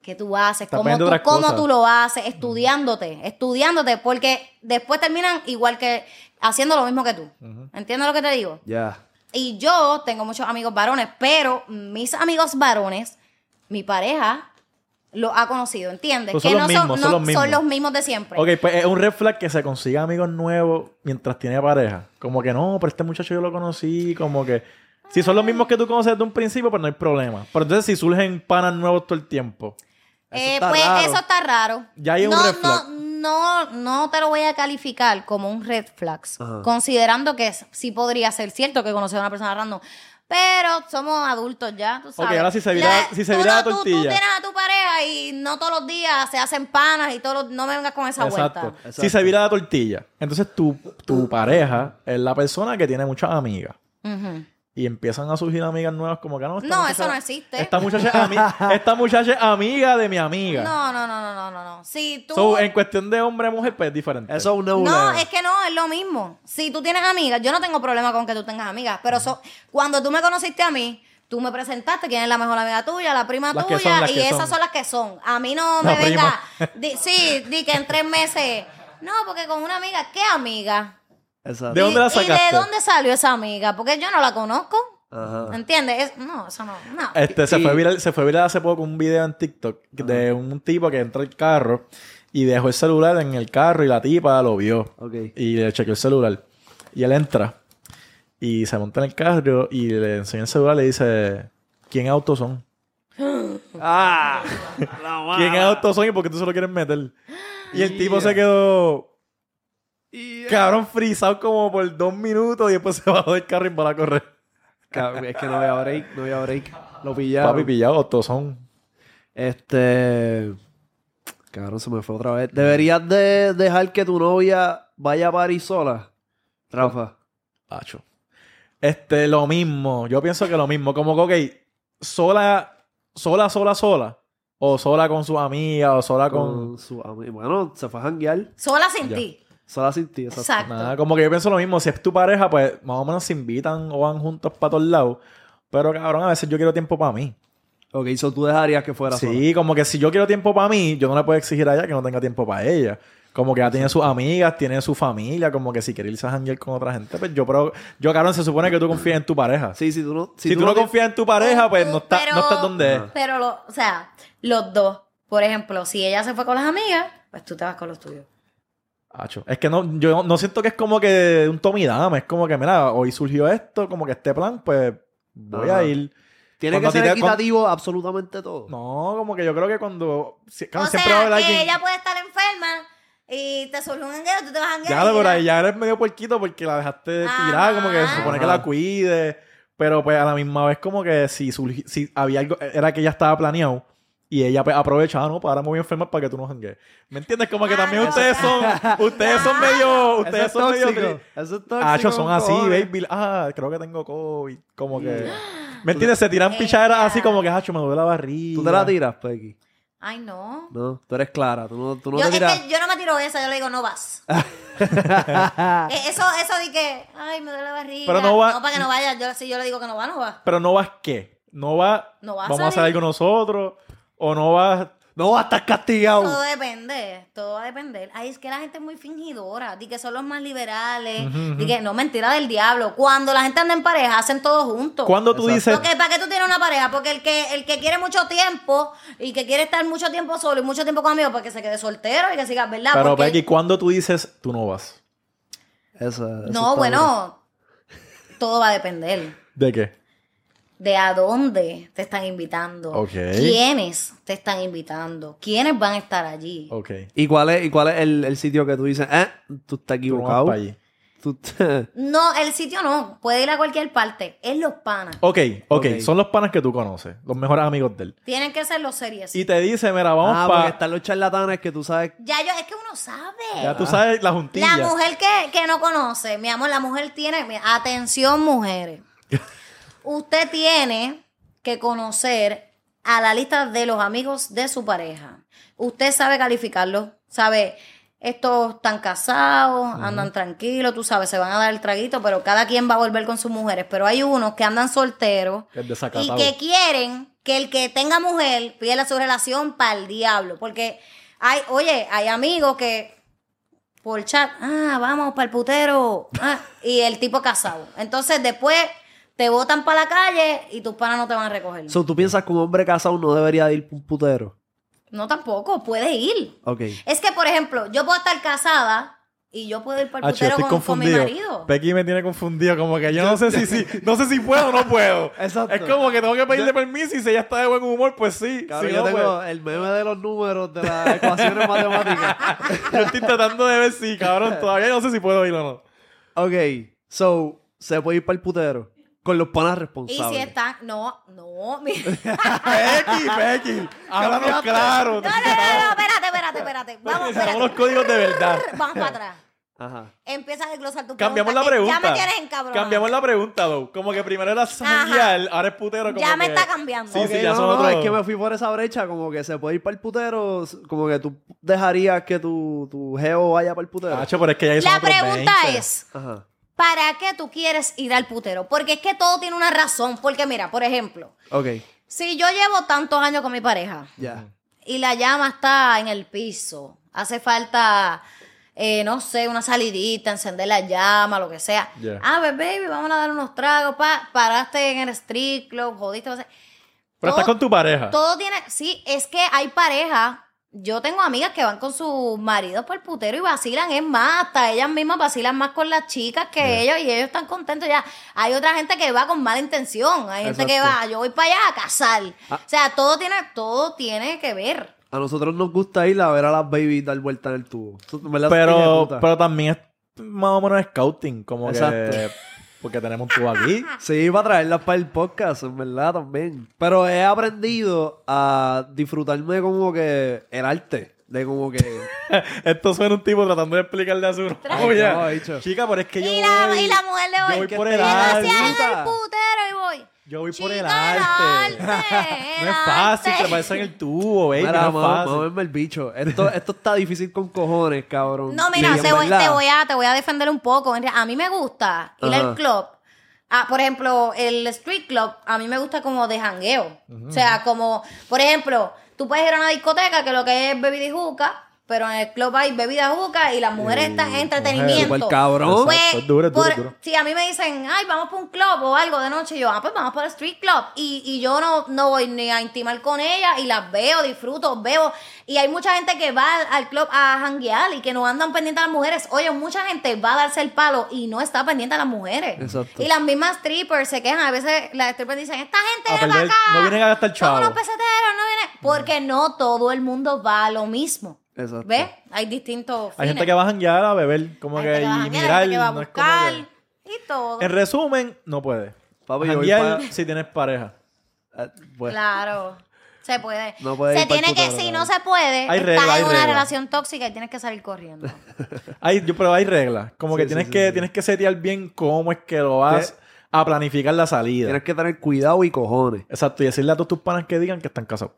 qué tú haces, cómo tú, cómo tú lo haces, estudiándote, estudiándote, porque después terminan igual que haciendo lo mismo que tú. ¿Entiendes lo que te digo?
Ya.
Y yo tengo muchos amigos varones, pero mis amigos varones, mi pareja lo ha conocido, ¿entiendes?
Pues son los mismos, son los mismos.
son los mismos de siempre.
Ok, pues es un red flag que se consiga amigos nuevos mientras tiene pareja. Como que no, pero este muchacho yo lo conocí, como que... Si son los mismos que tú conoces desde un principio, pues no hay problema. Pero entonces si surgen panas nuevos todo el tiempo.
Eh, pues
raro.
eso está raro.
Ya hay un
no,
red flag.
No, no, no te lo voy a calificar como un red flag,
Ajá.
considerando que es- sí podría ser cierto que conocer a una persona random. Pero somos adultos ya, tú sabes.
ahora si se vira- si se
tú
vira la
no- tú-
tortilla.
Tú, tienes a tu pareja y no todos los días se hacen panas y todos los- no me vengas con esa
Exacto.
vuelta.
Si se vira la tortilla, entonces tu, tu pareja es la persona que tiene muchas amigas.
Ujú.
Y empiezan a surgir amigas nuevas como que no. esta
No,
muchacha-
eso no existe.
Esta muchacha, ami- esta muchacha es amiga de mi amiga.
No, no, no, no, no, no, no. Si tú...
So, en cuestión de hombre-mujer, pues es diferente.
Eso es un nebuleo.
No, es que no, es lo mismo. Si tú tienes amigas, yo no tengo problema con que tú tengas amigas, pero so- cuando tú me conociste a mí, tú me presentaste quién es la mejor amiga tuya, la prima
Las
tuya, y esas
son.
son. las que son. A mí no
La
me venga. di- sí, di que en tres meses. No, porque con una amiga, ¿qué amiga?
Exacto.
¿De dónde la
¿Y- ¿Y
sacaste?
de dónde salió esa amiga? Porque yo no la conozco.
Ajá.
¿Entiendes? Es- no, eso no. no.
Este, se,
Y-
fue viral, se fue viral hace poco un video en TikTok de un tipo que entra al carro y dejó el celular en el carro y la tipa lo vio. Y le chequeó el celular. Y él entra y se monta en el carro y le enseña el celular y le dice: ¿Quién autos son? (gasps)
Ah,
¿Quién autos son y por qué tú se lo quieres meter? Y el tipo se quedó. Cabrón, frisado como por dos minutos y después (laughs) se bajó del carro y va a correr.
Cabrón, Es que no había break, no había break. Lo pillaron.
Papi, pillado, autos son.
Este. Cabrón, se me fue otra vez. ¿Deberías de dejar que tu novia vaya a París sola? Rafa.
Hacho. Este, lo mismo. Yo pienso que lo mismo. Como que, ok, sola, sola, sola, sola. O sola con sus amigas, o sola con.
Con su ami- Bueno, se fue a janguear.
Sola sin ti.
Sola sin ti. exacto.
Exacto.
Nada, como que yo pienso lo mismo. Si es tu pareja, pues más o menos se invitan o van juntos para todos lados. Pero cabrón, a veces yo quiero tiempo para mí.
Ok, so tú dejarías que fuera sola.
Sí, como que si yo quiero tiempo para mí, yo no le puedo exigir a ella que no tenga tiempo para ella. Como que ya tiene sus amigas, tiene su familia, como que si quiere irse a janguear con otra gente, pues yo, pero yo, cabrón, se supone que tú confías en tu pareja.
Sí, si tú no.
Si, tú, no
te-
confías en tu pareja, pues no, está,
Pero-
no estás donde es.
Pero, lo, o sea, los dos. Por ejemplo, si ella se fue con las amigas, pues tú te vas con los tuyos.
Acho. Es que no, yo no siento que es como que un Tommy Dame, es como que, mira, hoy surgió esto, como que este plan, pues voy
Ajá.
a ir.
Tiene
Cuando
que ser equitativo absolutamente todo.
No, como que yo creo que cuando. si- claro,
o
siempre va a
sea,
haber
que
alguien.
ella puede estar enferma y te surge un jangueo, tú te vas a y
por
ella-
ahí ya eres medio puerquito porque la dejaste
Ajá.
tirar, como que se supone que la cuide. Pero pues a la misma vez, como que si, surgi- si había algo, era que ya estaba planeado. Y ella pues, aprovechaba, ¿no? Para ahora me voy a enfermar para que tú no jangues. ¿Me entiendes? Como que
Ah,
también
no.
ustedes son, (laughs) ustedes son medio, ustedes
es
son medio
Eso es tóxico.
Ah, son
con
así, baby. Ah, creo que tengo COVID. Como que. ¿Me (gasps) entiendes? Se tiran pichaderas así como que, hacho, me duele la barriga.
¿Tú te la tiras, Pequi?
Ay, no.
No, tú eres clara. Tú no, tú no
yo,
te
es
tiras.
que yo no me tiro esa, yo le digo, no vas. (laughs) Eh, eso, eso de que, ay, me duele la barriga.
Pero no va-
para que no vaya. Yo, si yo le digo que no va, no va.
Pero no vas qué? No vas.
No va a
Vamos a hacer
salir.
algo nosotros. O no vas.
No vas a estar castigado.
Todo depende, todo va a depender. Ay, es que la gente es muy fingidora, di que son los más liberales, di que no, mentira del diablo. Cuando la gente anda en pareja, hacen todo juntos.
Cuando tú
Exacto.
dices.
Porque, ¿Para qué tú tienes una pareja? Porque el que, el que quiere mucho tiempo y que quiere estar mucho tiempo solo y mucho tiempo con amigos, pues que se quede soltero y que siga, ¿verdad?
Pero,
Porque-
Becky, cuando tú dices, tú no vas.
Eso, eso
no,
bien.
bueno, todo va a depender
¿De qué?
De a dónde te están invitando,
Ok.
quiénes te están invitando, quiénes van a estar allí.
Ok.
¿Y cuál es, y cuál es el, el sitio que tú dices, eh, tú estás equivocado? Tú (laughs)
No, el sitio no, puede ir a cualquier parte, es los panas.
Ok, ok.
Ok.
Son los panas que tú conoces. Los mejores amigos de él.
Tienen que ser los series.
Y te dice, mira, vamos
ah, porque
para.
están los charlatanes que tú sabes.
Ya yo, es que uno sabe.
Ya tú sabes la juntilla.
La mujer que, que no conoce, mi amor, la mujer tiene, atención mujeres, (laughs) usted tiene que conocer a la lista de los amigos de su pareja. Usted sabe calificarlos, sabe, estos están casados, andan tranquilos, tú sabes, se van a dar el traguito, pero cada quien va a volver con sus mujeres. Pero hay unos que andan solteros y que quieren que el que tenga mujer pierda su relación para el diablo. Porque hay, oye, hay amigos que por chat, ah, vamos para el putero. ah, y el tipo casado. Entonces después te botan para la calle y tus panas no te van a recoger.
So, ¿Tú piensas que un hombre casado no debería de ir pa' un putero?
no tampoco, puedes ir.
Ok.
Es que, por ejemplo, yo puedo estar casada y yo puedo ir para el putero
estoy
con, con mi marido.
Becky me tiene confundido, como que yo no sé si, si no sé si puedo o no puedo. (laughs)
Exacto.
Es como que tengo que pedirle permiso y si ella está de buen humor, pues sí.
Cabrón,
Si
yo
no,
tengo
pues,
el meme de los números de las ecuaciones matemáticas. (laughs)
yo estoy tratando de ver si, cabrón, todavía no sé si puedo ir o no.
Ok, so, ¿se puede ir para el putero? Con los panas
Y
responsables.
si están, no, no, mi-
Becky, Becky. Háblanos claro.
no, no, no, no, espérate, espérate, espérate. (laughs) Vamos,
Necesitamos los
espérate.
códigos de verdad. (laughs)
Vamos para atrás.
Ajá.
Empieza a desglosar tu
Cambiamos la
pregunta. Ya me tienes encabronado.
Cambiamos la pregunta, though. Como que primero era janguear, ahora es putero. Como
Ya me
que-
está cambiando.
Sí, sí, ya
no,
son
no,
otros-
es que me fui por esa brecha, como que se puede ir para el putero, como que tú dejarías que tu, tu geo vaya para el putero.
Pero es que ya
La pregunta
20.
es,
Ajá.
¿Para qué tú quieres ir al putero? Porque es que todo tiene una razón. Porque mira, por ejemplo,
Ok,
si yo llevo tantos años con mi pareja
ya.
y la llama está en el piso, hace falta, eh, no sé, una salidita, encender la llama, lo que sea.
Yeah.
Ah, pues, baby, vamos a dar unos tragos, pa, paraste en el street club, jodiste, no sé.
Pero estás
Todo-
con tu pareja.
Todo tiene, sí, es que hay parejas. Yo tengo amigas que van con sus maridos por el putero y vacilan, es más, hasta ellas mismas vacilan más con las chicas que ellos y ellos están contentos ya. Hay otra gente que va con mala intención, hay gente que va, yo voy para allá a casar.
Ah.
O sea, todo tiene, todo tiene que ver.
A nosotros nos gusta ir a ver a las babies dar vuelta en el tubo.
Pero, pero también es más o menos scouting. Como
Exacto.
que. Porque tenemos tubo aquí. (laughs)
Sí, para traerlas para el podcast, en verdad, también. Pero he aprendido a disfrutarme como que el arte. De como que... (laughs)
Esto suena un tipo tratando de explicarle a su novia.
No.
Chica, pero es que yo
Y la,
voy...
y la mujer de
yo
hoy.
voy por el arte.
al putero y voy.
Yo voy por el arte. (laughs) No
el
es fácil,
arte.
te parece en el tubo, baby.
Mira,
no es
vamos,
fácil.
vamos a verme el bicho. Esto, (laughs) esto está difícil con cojones, cabrón.
No, mira, te voy,
verdad-
te, voy a, te voy a defender un poco. A mí me gusta ir
Ajá.
al club. Ah, por ejemplo, el street club, a mí me gusta como de jangueo. O sea, como, por ejemplo, tú puedes ir a una discoteca que lo que es bebida y juca, pero en el club hay bebida juca y las mujeres están en entretenimiento.
Súper cabrón.
Pues,
Exacto, es duro, es duro,
por-
es duro.
Si a mí me dicen, ay, vamos para un club o algo de noche, yo, ah, pues vamos para el street club. Y, y yo no, no voy ni a intimar con ellas y las veo, disfruto, veo. Y hay mucha gente que va al, al club a janguear y que no andan pendientes a las mujeres. Oye, mucha gente va a darse el palo y no está pendiente a las mujeres.
Exacto.
Y las mismas strippers se quejan. A veces las strippers dicen, esta gente
A
viene
perder-
para acá.
no vienen a gastar
Son
chavo".
unos peseteros, no vienen. Porque no todo el mundo va a lo mismo.
Exacto.
¿Ves? Hay distintos
Hay gente
fines.
que va a janguear a beber, como
Hay
que
gente que va
y
hay
mirar.
gente que va a
no es como
buscar
que-
y todo.
En resumen, no puede.
Papi, yo voy
Janguear
pa-
si tienes pareja.
Eh, bueno,
Claro. Se puede.
No puede
se tiene que, si no se puede,
Hay
estás
hay
en una
regla.
relación tóxica y tienes que salir corriendo. (laughs)
Hay, yo, pero hay reglas. Como
Sí,
que tienes
sí,
que
sí.
tienes que setear bien cómo es que lo vas
¿Qué?
a planificar la salida.
Tienes que tener cuidado y cojones.
Exacto, y decirle a todos tus panas que digan que están casados.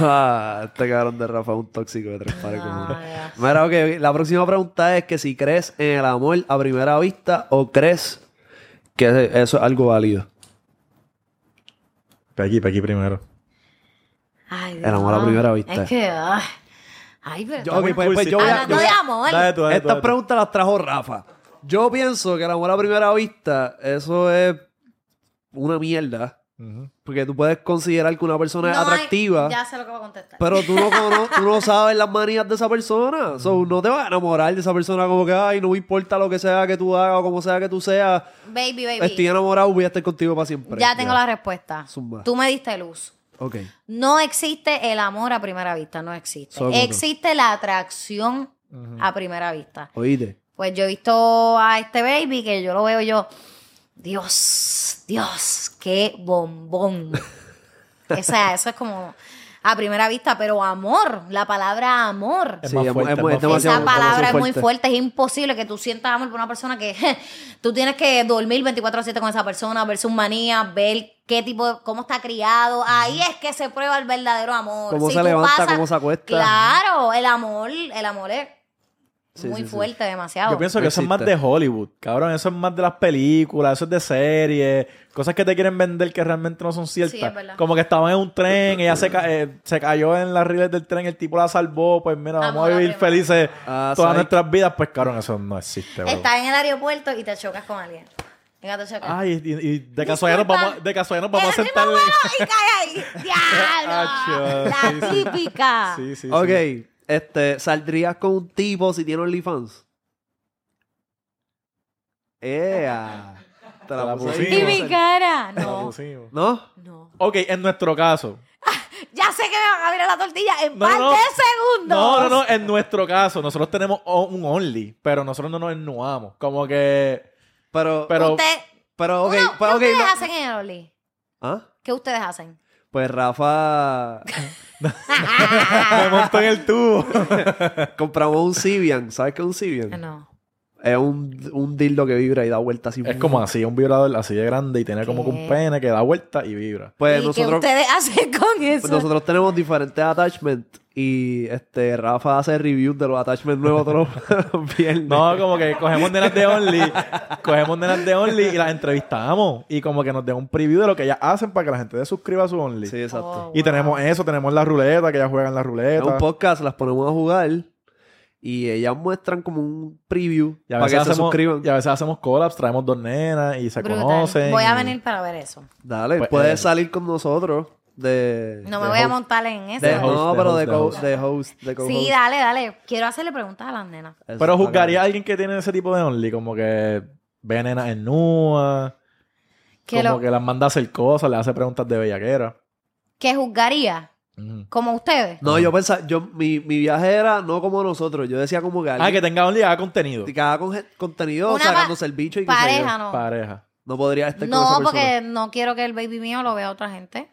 Ah, este cabrón de Rafa es un tóxico de tres pares de
No,
cojones.
ya.
Mira, ok, la próxima pregunta es que si crees en el amor a primera vista o crees que eso es algo válido.
Aquí, aquí primero.
Ay,
El amor a primera vista.
Es que, ay, ay pero...
Yo- ok, pues- pues yo voy a-
Hablando
yo voy
de amor.
Dale tú, dale tú,
Estas
dale
preguntas las trajo Rafa. Yo pienso que el amor a primera vista, eso es una mierda. Porque tú puedes considerar que una persona es
hay-
atractiva,
Ya sé lo que voy a contestar.
pero tú no, cono- (laughs) tú no sabes las manías de esa persona. So, no te vas a enamorar de esa persona como que, ay, no me importa lo que sea que tú hagas o como sea que tú seas.
baby, baby.
Estoy enamorado, voy a estar contigo para siempre.
ya tengo la respuesta.
Zumba.
Tú me diste luz.
Ok.
No existe el amor a primera vista, no existe.
No.
Existe la atracción a primera vista.
Oíste.
Pues yo he visto a este baby que yo lo veo yo, Dios, Dios, qué bombón. o sea, eso es como a primera vista, pero amor, la palabra amor.
Es
Sí,
más
es,
fuerte,
es-
es más
es demasiado
Esa palabra es muy
fuerte.
es imposible que tú sientas amor por una persona que tú tienes que dormir 24/7 con esa persona, ver sus manías, ver qué tipo de, cómo está criado. Ahí es que se prueba el verdadero amor.
Cómo se levanta, cómo se acuesta.
Claro, el amor, el amor es
Sí,
muy
sí, sí.
fuerte, demasiado.
Yo pienso
No
que eso es más de. Hollywood, cabrón. Eso es más de las películas, eso es de series, cosas que te quieren vender que realmente no son ciertas.
Sí, es verdad.
Como que estaban en un tren, ella se, ca- eh, se cayó en las riles del tren, el tipo la salvó, pues mira, vamos a vivir felices
Ah,
todas nuestras vidas. Pues cabrón, eso no existe, bro.
Estás en el aeropuerto y te chocas con alguien. Venga, te chocas.
Ay, y, y de casualidad nos vamos, de casualidad nos vamos a sentar.
y cae ahí. (laughs) ¡Diablo! La típica.
Sí, sí, sí.
Ok, este, ¿saldrías con un tipo si tiene OnlyFans? ¡Ea! Te
la
puse
pusimos.
Y
ahí.
mi cara.
La
No,
pusimos.
¿No?
no.
Ok, en nuestro caso. (laughs)
Ya sé que me van a abrir la tortilla en
No,
par
no, no.
de segundos.
No, no, no, en nuestro caso, nosotros tenemos o- un only, pero nosotros no nos ennuamos. Como que.
Pero,
Pero.
Usted,
Pero, ok,
Uno,
pues,
¿Qué
ok,
ustedes
no-
hacen en el Oli?
¿Ah?
¿Qué ustedes hacen?
Pues Rafa... (laughs)
Me monto en el tubo. (laughs)
compramos un Sibian. ¿Sabes qué es un Sibian?
No.
Es un, un dildo que vibra y da vueltas así.
es como así, un vibrador así de grande y tiene como que un pene que da vuelta y vibra.
Pues
¿Y
nosotros...
qué ustedes (laughs) hacen con eso?
Pues nosotros tenemos diferentes attachments y este Rafa hace reviews de los attachments nuevos todos los (laughs) viernes.
No, como que cogemos nenas de Only, cogemos nenas de Only y las entrevistamos. Y como que nos den un preview de lo que ellas hacen para que la gente se suscriba a su Only.
Sí, exacto.
Oh,
Y
wow.
tenemos eso, tenemos la ruleta, que ellas juegan la ruleta.
un podcast, las ponemos a jugar y ellas muestran como un preview
Y a,
para
veces
que se
hacemos,
suscriban.
y a veces hacemos collabs, traemos dos nenas y se
Brutal.
conocen.
Voy a venir para ver eso.
Dale,
Pues,
puedes
eh,
salir con nosotros de...
No me
de
voy a montar en eso.
De-
De host,
no,
de
pero
host,
de,
host.
de host, de.
Sí, dale, dale. Quiero hacerle preguntas a las nenas.
Eso
Pero juzgaría a alguien que tiene ese tipo de Only, como que ve nenas en nua,
Que,
como
lo,
que las manda a hacer cosas, le hace preguntas de bellaquera.
que juzgaría. Como ustedes.
No, yo pensaba, yo, mi, mi viaje era no como nosotros, yo decía como que
Ah, que tenga y haga contenido.
que haga con- contenido
Una
sacándose el bicho y que sé yo.
Pareja, no.
Pareja.
No podría estar con
No,
esa
porque no quiero que el baby mío lo vea otra gente.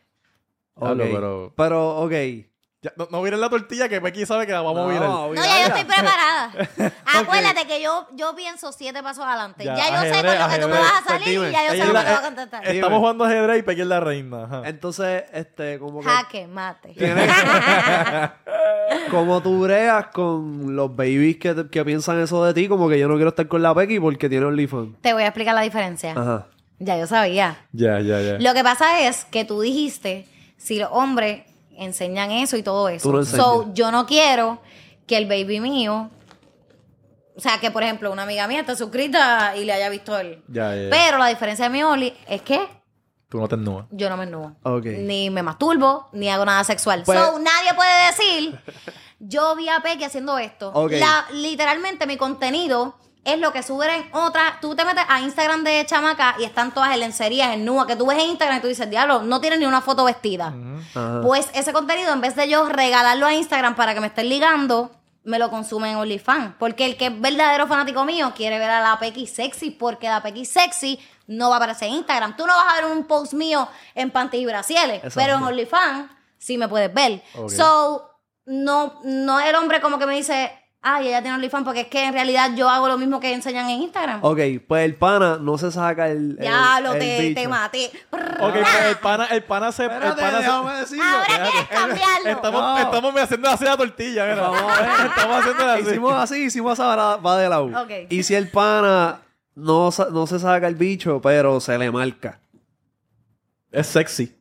Pero-
Pero, ok.
Ya, no, no miren la tortilla que Becky sabe que la vamos a virar.
No, ya yo estoy preparada. (laughs) Acuérdate que yo, yo pienso siete pasos adelante.
Ya,
Ya, yo sé
ajedrez,
con lo que tú me
ajedrez.
vas a
Pues
salir
dime,
y ya yo
ella
sé
es
lo que te voy a contestar.
eh,
Estamos jugando ajedrez y Becky es la reina. Ajá.
Entonces, este, como que...
Jaque, mate. (laughs)
como tú bregas con los babies que, te- que piensan eso de ti, como que yo no quiero estar con la Becky porque tiene OnlyFans.
Te voy a explicar la diferencia.
Ajá.
Ya yo sabía.
Ya, ya, ya.
Lo que pasa es que tú dijiste, si los hombres enseñan eso y todo eso. So, yo no quiero que el baby mío, o sea, que por ejemplo una amiga mía está suscrita y le haya visto él.
Ya, ya, ya.
Pero la diferencia de mi Oli es que
Tú no te ennúas.
yo no me ennubo.
Ok.
Ni me masturbo, ni hago nada sexual.
Pues-
so, nadie puede decir, yo vi a Peque haciendo esto.
Ok.
La- literalmente mi contenido es lo que suben en otra. Tú te metes a Instagram de chamaca y están todas en lencerías, en nua, que tú ves en Instagram y tú dices, diablo, no tienes ni una foto vestida. Pues ese contenido, en vez de yo regalarlo a Instagram para que me estén ligando, me lo consumen en OnlyFans. Porque el que es verdadero fanático mío quiere ver a la Pequi sexy, porque la Pequi sexy no va a aparecer en Instagram. Tú no vas a ver un post mío en panty y brasieles, pero en OnlyFans sí me puedes ver. So, no, no el hombre como que me dice, ay, ella tiene OnlyFans, porque es que en realidad yo hago lo mismo que enseñan en Instagram.
Ok, pues el pana no se saca el. el-
Diablo,
el
te,
bicho.
te maté.
Ok, pues el pana, el pana se. el
Espérate,
pana se-
déjame.
Ahora quieres cambiarlo.
Estamos,
No.
estamos haciendo así la tortilla, mira.
Vamos a ver. (laughs)
Estamos haciendo así.
Hicimos así, hicimos ahora va de la U.
Ok.
Y si el pana no, sa- no se saca el bicho, pero se le marca.
Es sexy.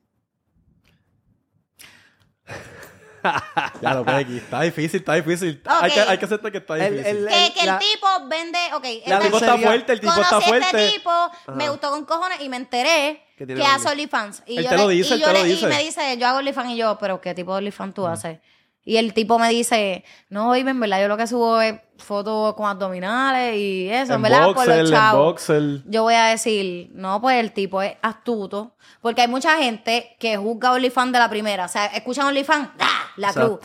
(laughs) ya lo Becky. Está difícil, está difícil. Hay, que, hay que aceptar que está
El-
difícil.
el-
Que, que el tipo vende, ok.
El tipo está fuerte, el tipo
Conocí
está
a
fuerte.
este tipo, me gustó con cojones y me enteré
Que
que, hace
Only.
OnlyFans. Y
Él
yo
te
le-
lo dice,
y
él
yo
te lo
le-
dice.
Y me dice, yo hago OnlyFans y yo, pero ¿qué tipo de OnlyFans tú haces? Y el tipo me dice, no, baby, en verdad yo lo que subo es fotos con abdominales y eso, en, verdad, por
boxer,
los chavos. Yo voy a decir, no, pues el tipo es astuto. Porque hay mucha gente que juzga OnlyFans de la primera. O sea, escuchan OnlyFans, ¡ah! la cruz.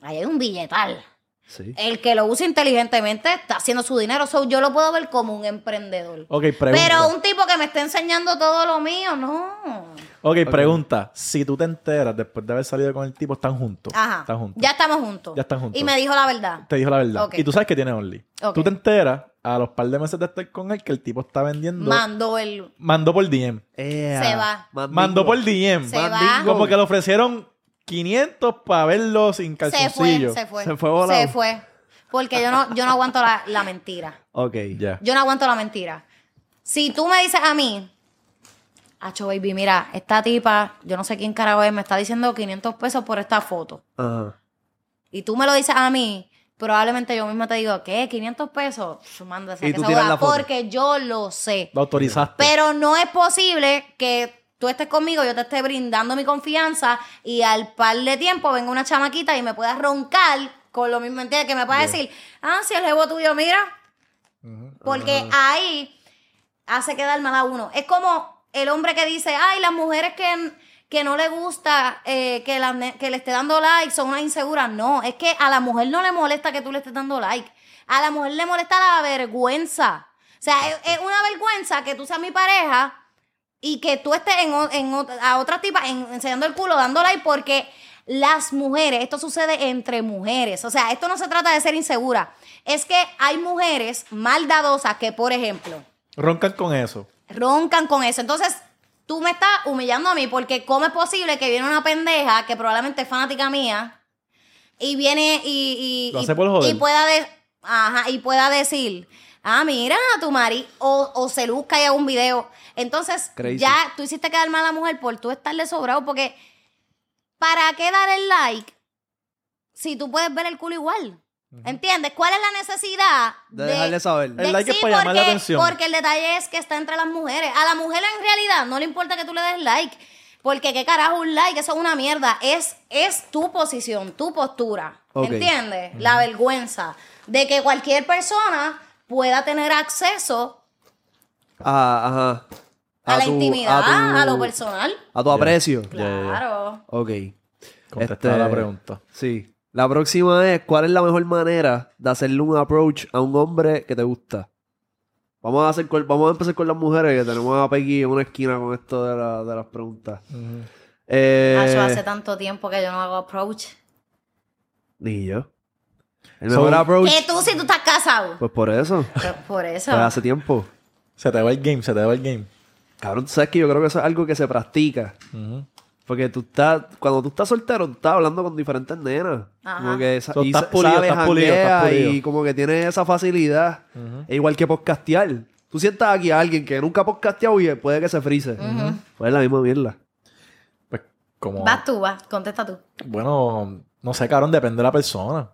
Ahí hay un billetal.
Sí.
El que lo usa inteligentemente está haciendo su dinero. So, yo lo puedo ver como un emprendedor.
Ok, pregunta.
Pero un tipo que me está enseñando todo lo mío, no.
Ok, pregunta. Si tú te enteras después de haber salido con el tipo, están juntos.
Ajá.
Están juntos.
Ya estamos juntos.
Ya están juntos.
Y me dijo la verdad.
Te dijo la verdad.
Ok.
Y tú sabes que tiene Only.
Ok.
Tú te enteras a los par de meses de estar con él que el tipo está vendiendo.
Mandó el.
mandó por DM.
Ea.
Se va.
Mandingo.
Mandó por DM.
Se va.
Como que le ofrecieron 500 para verlo sin
Se fue,
calzoncillo.
se fue.
Se fue volado.
Se fue. Porque yo no, yo no aguanto la, la mentira.
Ok.
Ya.
Yo no aguanto la mentira. Si tú me dices a mí, Acho baby, mira, esta tipa, yo no sé quién carajo es, me está diciendo 500 pesos por esta foto.
Ajá.
Y tú me lo dices a mí, probablemente yo misma te digo, ¿qué? ¿500 pesos? Pff, Manda, saca
Y tú
esa
tiras
boda,
la foto.
Porque yo lo sé.
Lo autorizaste.
Pero no es posible que tú estés conmigo, yo te esté brindando mi confianza y al par de tiempo venga una chamaquita y me pueda roncar con lo mismo, ¿entiendes? Que me pueda decir, ah, si el jevo tuyo, mira. Porque ahí hace quedar mal a uno. Es como el hombre que dice, ay, las mujeres que, que no le gusta eh, que, le esté dando like son unas inseguras. No, es que a la mujer no le molesta que tú le estés dando like. A la mujer le molesta la vergüenza. sea, es, una vergüenza que tú seas mi pareja y que tú estés en, o- a otra tipa en- enseñando el culo, dando like, porque las mujeres, esto sucede entre mujeres. O sea, esto no se trata de ser insegura. Es que hay mujeres maldadosas que, por ejemplo,
Roncan con eso.
Roncan con eso. Entonces, tú me estás humillando a mí porque ¿cómo es posible que viene una pendeja que probablemente es fanática mía y viene y, y,
Lo
y-
hace por joder.
y pueda de- ajá, y pueda decir, ah, mira a tu marido, o, o se luzca y haga un video. Entonces,
Crazy.
ya tú hiciste quedar mal a la mujer por tú estarle sobrado porque ¿para qué dar el like si tú puedes ver el culo igual? ¿Entiendes? ¿Cuál es la necesidad
De dejarle saber.
de-
El like es
sí,
para llamar la
porque-
atención.
Porque el detalle es que está entre las mujeres. A la mujer en realidad no le importa que tú le des like. Porque qué carajo un like, eso es una mierda. Es, es tu posición, tu postura.
Ok.
¿Entiendes? La vergüenza de que cualquier persona pueda tener acceso
Ah, ajá.
a, la
tu-
intimidad, a,
tu-
lo personal.
A tu aprecio.
Claro.
Ok.
Contestada
Este,
la pregunta.
Sí. La próxima es, ¿cuál es la mejor manera de hacerle un approach a un hombre que te gusta? Vamos a, hacer, con- vamos a empezar con las mujeres, que tenemos a Peggy en una esquina con esto de, la- de las preguntas. Eh,
Nacho, hace tanto tiempo que yo no hago approach.
Ni yo. El
So-
mejor approach,
Que tú si tú estás casado.
pues por eso.
Pues Por eso.
Pues hace tiempo.
Se te va el game, se te va el game.
Cabrón, tú sabes que yo creo que eso es algo que se practica.
Ujú.
Porque tú estás, cuando tú estás soltero, tú estás hablando con diferentes nenas.
Ajá.
Como que sa-
So,
y
estás pulido,
sabes,
estás pulido, estás pulido.
Y como que tienes esa facilidad. Es igual que podcastear. Tú sientas aquí a alguien que nunca ha podcasteado y puede que se frise. Pues es la misma mierda.
Pues como...
Vas tú, vas. Contesta tú.
Bueno, no sé, cabrón, depende de la persona.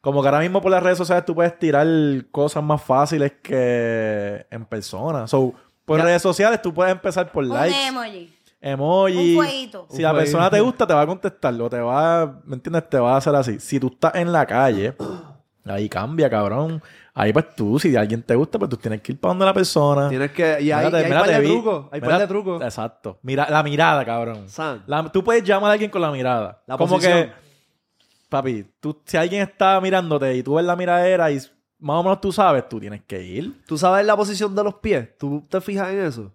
Como que ahora mismo por las redes sociales tú puedes tirar cosas más fáciles que en persona. So, por
Ya.
redes sociales tú puedes empezar por
Un
likes,
emoji.
Emoji.
Un fueguito.
Si
Un
la
fueguito.
persona te gusta, te va a contestar. O te va, ¿me entiendes? Te va a hacer así. Si tú estás en la calle, (clears throat) ahí cambia, cabrón. Ahí pues tú, si alguien te gusta, pues tú tienes que ir para donde la persona.
Tienes que. Y hay,
Mírate,
y hay
mira,
par
te
de
vi.
trucos. Hay
Mira-
par de trucos.
Exacto. Mira, la mirada, cabrón. La- tú puedes llamar a alguien con la mirada.
La
Como
posición.
que, papi, tú, si alguien está mirándote y tú ves la miradera y más o menos tú sabes, tú tienes que ir.
¿Tú sabes la posición de los pies? ¿Tú te fijas en eso?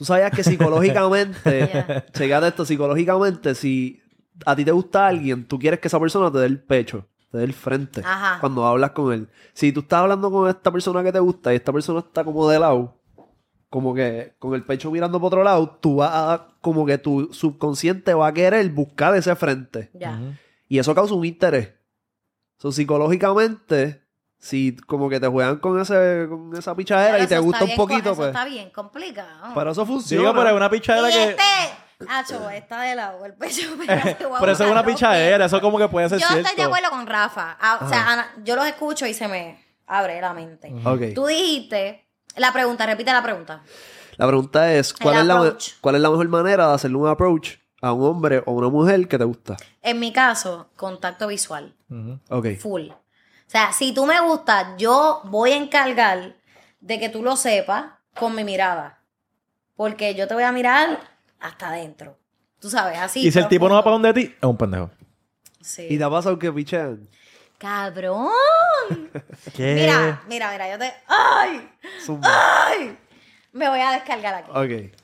Tú sabías que psicológicamente, (laughs) checate esto, psicológicamente, si a ti te gusta alguien, tú quieres que esa persona te dé el pecho, te dé el frente
Ajá.
cuando hablas con él. Si tú estás hablando con esta persona que te gusta y esta persona está como de lado, como que con el pecho mirando por otro lado, tú vas a, como que tu subconsciente va a querer buscar ese frente.
Ya.
Y eso causa un interés. So, psicológicamente, si como que te juegan con ese con esa pichadera
Pero
y te gusta un poquito,
eso
pues.
está bien complicado.
Pero eso funciona.
Digo, pero es una pichadera
y
que...
este, Acho, está de lado el pecho. (laughs) pero
eso es una pichadera, eso como que puede ser
Yo
cierto.
estoy de acuerdo con Rafa. Ah, o sea, Ana, yo los escucho y se me abre la mente.
Ok.
Tú dijiste la pregunta, repite la pregunta.
La pregunta es, ¿cuál es, la. ¿cuál es la mejor manera de hacerle un approach a un hombre o una mujer que te gusta?
En mi caso, contacto visual.
Ok.
Full. O sea, si tú me gustas, yo voy a encargar de que tú lo sepas con mi mirada. Porque yo te voy a mirar hasta adentro. Tú sabes, así.
Y si el tipo no va para donde ti, es un pendejo.
Sí.
¿Y te ha pasado que pichean?
Cabrón. (laughs)
¿Qué?
Mira, mira, mira, yo te. ¡Ay!
Zumba.
¡Ay! Me voy a descargar aquí.
Ok.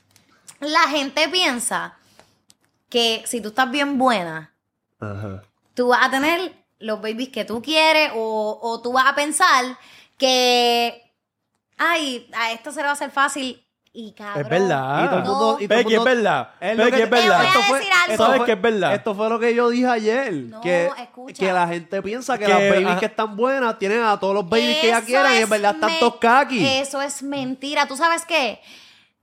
La gente piensa que si tú estás bien buena,
Ajá.
tú vas a tener los babies que tú quieres o, o tú vas a pensar que, ay, a esto se le va a hacer fácil y cabrón.
Es verdad.
Y todo el mundo- y todo el
Becky, es verdad.
Es lo
Becky,
que-
es verdad.
Te voy a
Esto fue-
decir algo.
esto
¿Sabes
fue-
que es verdad?
Esto fue lo que yo dije ayer.
No,
que,
escucha.
que la gente piensa que,
Que,
las babies
ajá.
que están buenas tienen a todos los babies que ya
Eso
quieran y en
es
verdad están todos kaki.
Eso es mentira. ¿Tú sabes qué?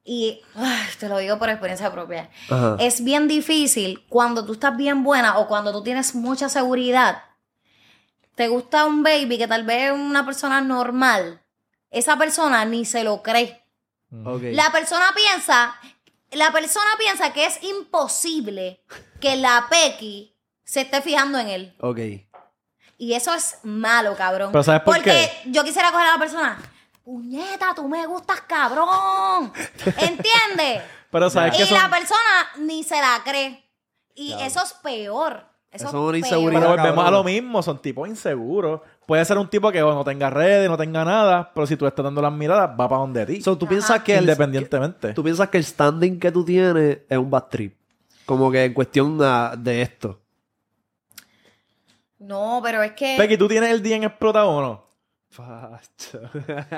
Y ay, te lo digo por experiencia propia.
Ajá.
Es bien difícil cuando tú estás bien buena o cuando tú tienes mucha seguridad. Te gusta un baby que tal vez es una persona normal. Esa persona ni se lo cree.
Ok.
La persona piensa, la persona piensa que es imposible que la Pequi se esté fijando en él.
Ok.
Y eso es malo, cabrón.
Pero ¿sabes por
Porque
qué?
yo quisiera coger a la persona. Puñeta, tú me gustas, cabrón. (laughs) ¿Entiendes?
Pero sabes que
y
son...
la persona ni se la cree. Y eso es peor. Eso,
Eso es una inseguridad.
Pero volvemos
cabrón.
a lo mismo, son tipos inseguros. puede ser un tipo que o no tenga redes, no tenga nada, pero si tú estás dando las miradas, va para donde ti.
So, ¿tú piensas que el,
independientemente.
tú piensas que el standing que tú tienes es un bad trip? Como que en cuestión de esto.
No, pero es que.
Pequi, ¿tú tienes el día en explotado o no?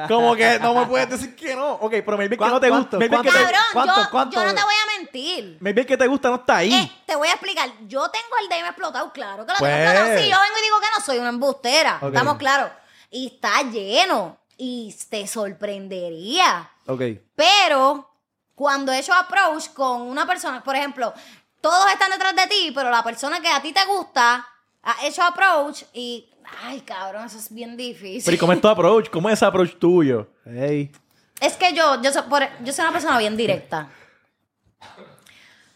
Como que no me puedes decir que no. Ok, pero maybe que no te gusta. Maybe que,
¿Cuánto?
te,
Cabrón,
¿Cuánto?
yo,
¿Cuánto?
yo no te voy a mentir.
maybe el que te gusta no está ahí.
Eh, te voy a explicar. Yo tengo el DM explotado, claro que lo
Pues.
tengo explotado. Si yo vengo y digo que no soy una embustera,
Ok.
estamos claros. Y está lleno. Y te sorprendería.
ok.
Pero cuando he hecho approach con una persona, por ejemplo, todos están detrás de ti, pero la persona que a ti te gusta ha hecho approach y. Ay, cabrón, eso es bien difícil.
Pero ¿y cómo es tu approach? ¿Cómo es ese approach tuyo?
Hey.
Es que yo, yo, soy, por- yo soy una persona bien directa.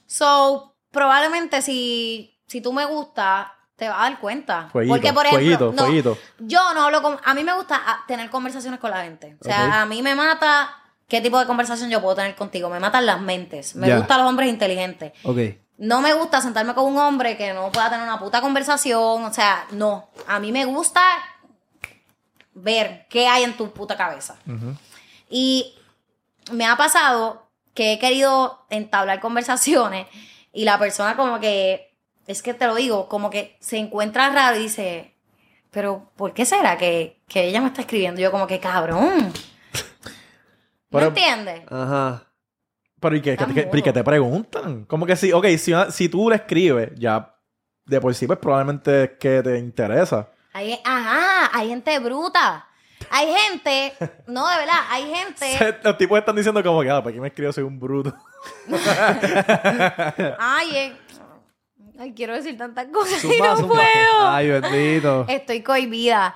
So, probablemente si, si tú me gustas, te vas a dar cuenta.
Fueguito,
Porque, por ejemplo,
fueguito,
no,
fueguito.
yo no hablo con... A mí me gusta ah, tener conversaciones con la gente. O sea, a mí me mata... ¿Qué tipo de conversación yo puedo tener contigo? Me matan las mentes. Me gustan los hombres inteligentes.
Ok.
No me gusta sentarme con un hombre que no pueda tener una puta conversación. O sea, no. A mí me gusta ver qué hay en tu puta cabeza. Y me ha pasado que he querido entablar conversaciones y la persona como que, es que te lo digo, como que se encuentra raro y dice, pero ¿por qué será que, que ella me está escribiendo? Yo como que, cabrón. ¿No
Pero-
entiendes?
Ajá.
Pero ¿y qué,
Está
qué- qué- pero ¿y qué te preguntan? Como que si, ok, si, si tú le escribes, ya de por sí, pues probablemente es que te interesa.
Hay, ajá, hay gente bruta. Hay gente, (laughs) no, de verdad, hay gente.
Los tipos están diciendo como que, ah, ¿para qué me escribo? Soy un bruto. (laughs)
Ay, eh, ay, quiero decir tantas cosas y no
zumba.
puedo.
Ay, bendito.
Estoy cohibida.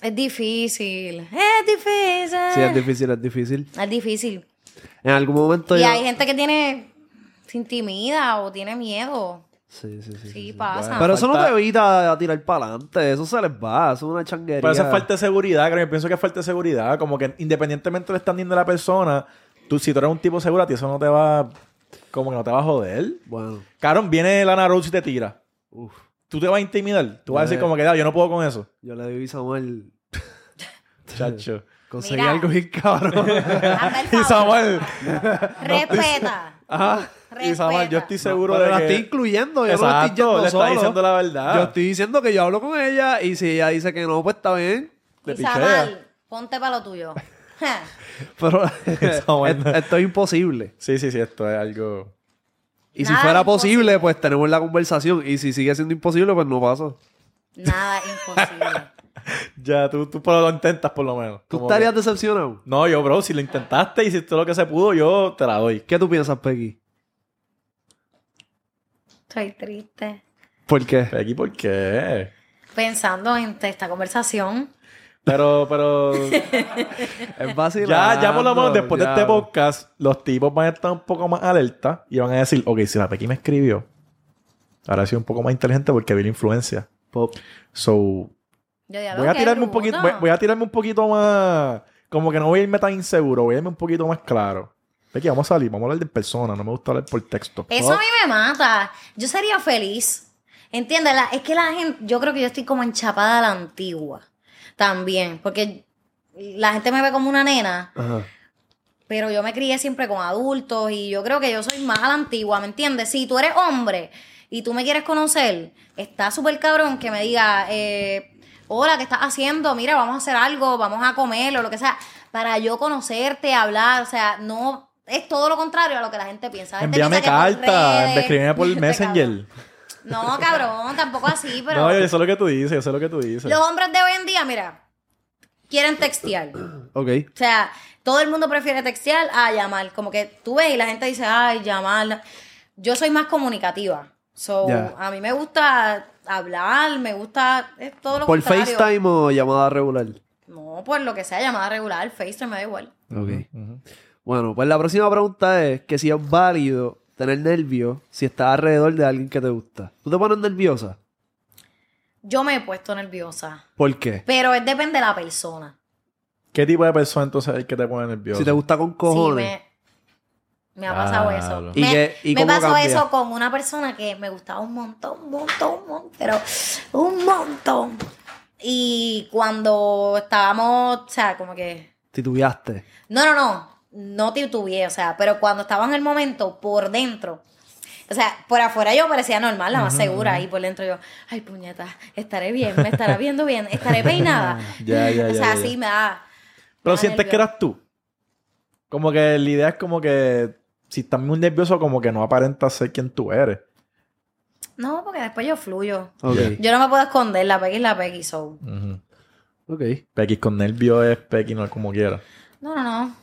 Es difícil. Es difícil.
Sí, es difícil, es difícil.
Es difícil.
En algún momento
Y
yo...
hay gente que tiene. se intimida o tiene miedo.
Sí, sí, sí.
Sí, pasa.
Pero eso no te evita a tirar para adelante. Eso se les va. Eso es una changuería.
Pero eso es falta de seguridad, creo. Yo pienso que es falta de seguridad. Como que independientemente del standing de la persona, tú, si tú eres un tipo seguro, a ti eso no te va... Como que no te va a joder.
Bueno.
Cabrón, viene Lana Rose y te tira.
Uf.
Tú te vas a intimidar. Tú vas a decir como que, "Ah, yo no puedo con eso.
Yo le digo a Samuel... (laughs)
Chacho.
Conseguí
Mira.
algo bien cabrón. (laughs)
Y. Samuel...
Respeta.
Ajá.
Y Samuel, yo
Respeta.
estoy seguro
Pero
de
la
que...
estoy incluyendo. Yo no estoy yendo
le
solo.
está diciendo la verdad.
Yo estoy diciendo que yo hablo con ella y si ella dice que no, pues está bien.
Te
Isamar,
pichea.
ponte para lo tuyo. (laughs)
Pero (laughs)
Samuel.
es- esto es imposible.
Sí, sí, sí, esto es algo...
Y si fuera
imposible.
posible, pues tenemos la conversación. Y si sigue siendo imposible, pues no pasa.
Nada imposible. (laughs)
Ya, tú, tú lo intentas por lo menos.
¿Tú estarías
que-
decepcionado?
No, yo, bro, si lo intentaste y hiciste lo que se pudo, yo te la doy.
¿Qué tú piensas, Peggy?
Estoy triste.
¿Por qué?
Aquí, ¿por qué?
Pensando en esta conversación.
Pero, pero... (laughs)
Es fácil.
ya, ya por lo menos después de este podcast, los tipos van a estar un poco más alerta y van a decir, ok, si la Pequi me escribió, ahora soy un poco más inteligente porque vi la influencia. So,
Yo
voy a tirarme un poquito, voy, voy a tirarme un poquito más, como que no voy a irme tan inseguro, voy a irme un poquito más claro. Pequi, vamos a salir, vamos a hablar de persona, no me gusta hablar por texto.
Eso a mí me mata. Yo sería feliz. ¿Entiendes? La- es que la gente, yo creo que yo estoy como enchapada a la antigua. También. Porque la gente me ve como una nena,
Ajá.
pero yo me crié siempre con adultos y yo creo que yo soy más a la antigua, ¿me entiendes? Si tú eres hombre y tú me quieres conocer, está súper cabrón que me diga, eh, hola, ¿qué estás haciendo? Mira, vamos a hacer algo, vamos a comer o lo que sea, para yo conocerte, hablar, o sea, no... Es todo lo contrario a lo que la gente piensa. La gente
Envíame carta, escribirme por (laughs)
Este
Messenger.
No, cabrón, tampoco así, (laughs) pero
No, yo sé lo que tú dices, yo sé lo que tú dices.
los hombres de hoy en día, mira, quieren textear.
Ok.
O sea, todo el mundo prefiere textear a llamar. Como que tú ves y la gente dice, ay, llamar. Yo soy más comunicativa. So, a mí me gusta hablar, me gusta es todo lo
¿Por
contrario.
FaceTime o llamada regular?
No, por lo que sea, llamada regular, FaceTime me da igual.
Ok. Bueno, pues la próxima pregunta es que si es válido tener nervios si estás alrededor de alguien que te gusta. ¿Tú te pones nerviosa?
Yo me he puesto nerviosa.
¿Por qué?
Pero es depende de la persona.
¿Qué tipo de persona entonces es el que te pone nervioso?
Si te gusta con
Sí,
cojones.
me, me ha pasado eso.
¿Y
me
qué- y
me pasó
cambia?
eso con una persona que me gustaba un montón, un montón, un montón, pero un montón. Y cuando estábamos, o sea, como que...
Titubeaste.
No, no, no, no titubeé, o sea, pero cuando estaba en el momento, por dentro, o sea, por afuera yo parecía normal, la más segura, y por dentro yo, ay, puñeta, estaré bien, me estará viendo bien, estaré peinada. (laughs)
Ya, ya,
o
ya,
sea,
ya.
sí me da...
Pero
me da
sientes que eras tú. Como que la idea es como que si estás muy nervioso, como que no aparentas ser quien tú eres.
No, porque después yo fluyo. Yo no me puedo esconder, la Peggy es la Peggy, so.
Ujú.
Ok.
Pequi con nervio es Pequi, no es como quiera.
No, no, no.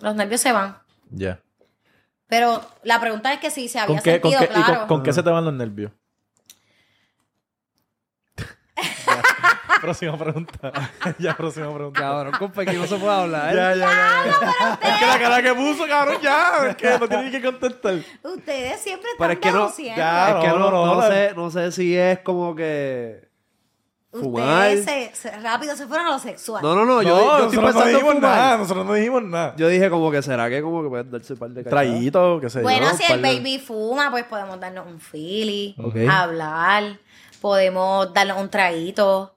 Los nervios se van.
Ya.
Pero la pregunta es que si se había
¿Con qué, con,
sentido,
qué, y con-
claro.
con qué se te van los nervios? (laughs) Próxima pregunta. (laughs) ya, próxima pregunta.
Cabrón, con Pequi no se puede hablar.
Ya, ya, ya. ya. Es que la cara que puso, cabrón, ya. Es que no tiene ni que contestar.
Ustedes siempre
Pero
están
es que no-
ya,
es que
no,
no,
no,
no
no,
sé, no sé si es como que. Fumar.
Ustedes se, se- rápido se fueron a lo sexual.
No, no, no.
No,
Yo, yo estoy
nosotros no
pensando en
dijimos
fumar.
nada. Nosotros no dijimos nada.
Yo dije como que será que como que puedes darse un par de cachadas?
Traguito, qué sé yo.
bueno,
no,
si el
de-
baby fuma, pues podemos darnos un fili,
Ok.
hablar, podemos darnos un traguito.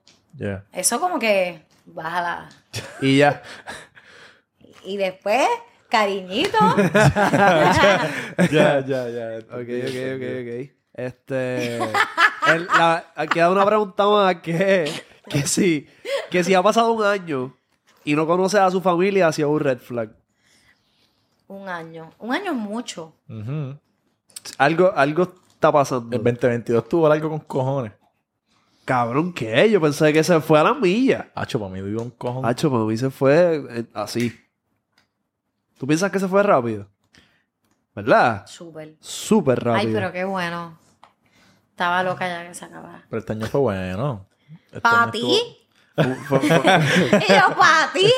Eso como que baja la...
Y ya.
Y después, cariñito. (laughs)
Ya, ya, ya.
Ok, ok, ok, ok. Este. el- la- queda una pregunta más que, que si, que si ha pasado un año y no conoces a su familia, ha sido un red flag.
un año. Un año es mucho.
Algo, algo está pasando.
El 2022 tuvo algo con cojones.
Cabrón, ¿qué? Yo pensé que se fue a la milla.
Hacho, para mí dio un cojón.
Hacho, para mí se fue eh, así. ¿Tú piensas que se fue rápido? ¿Verdad?
Súper.
Súper rápido.
Ay, pero qué bueno. Estaba loca ya que se acabara.
Pero este año fue bueno. Este
¿Para ti? (laughs) Y yo, ¿para ti?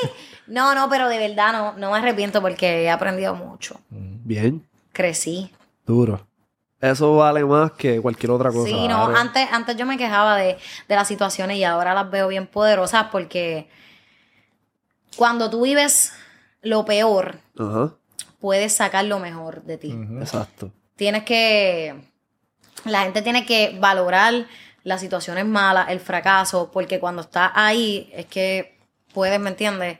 No, no, pero de verdad no, no me arrepiento porque he aprendido mucho.
Bien,
Crecí.
duro. Eso vale más que cualquier otra cosa.
Sí, no, antes, antes yo me quejaba de, de las situaciones y ahora las veo bien poderosas porque cuando tú vives lo peor, puedes sacar lo mejor de ti.
Exacto.
Tienes que. La gente tiene que valorar las situaciones malas, el fracaso, porque cuando estás ahí es que puedes, ¿me entiendes?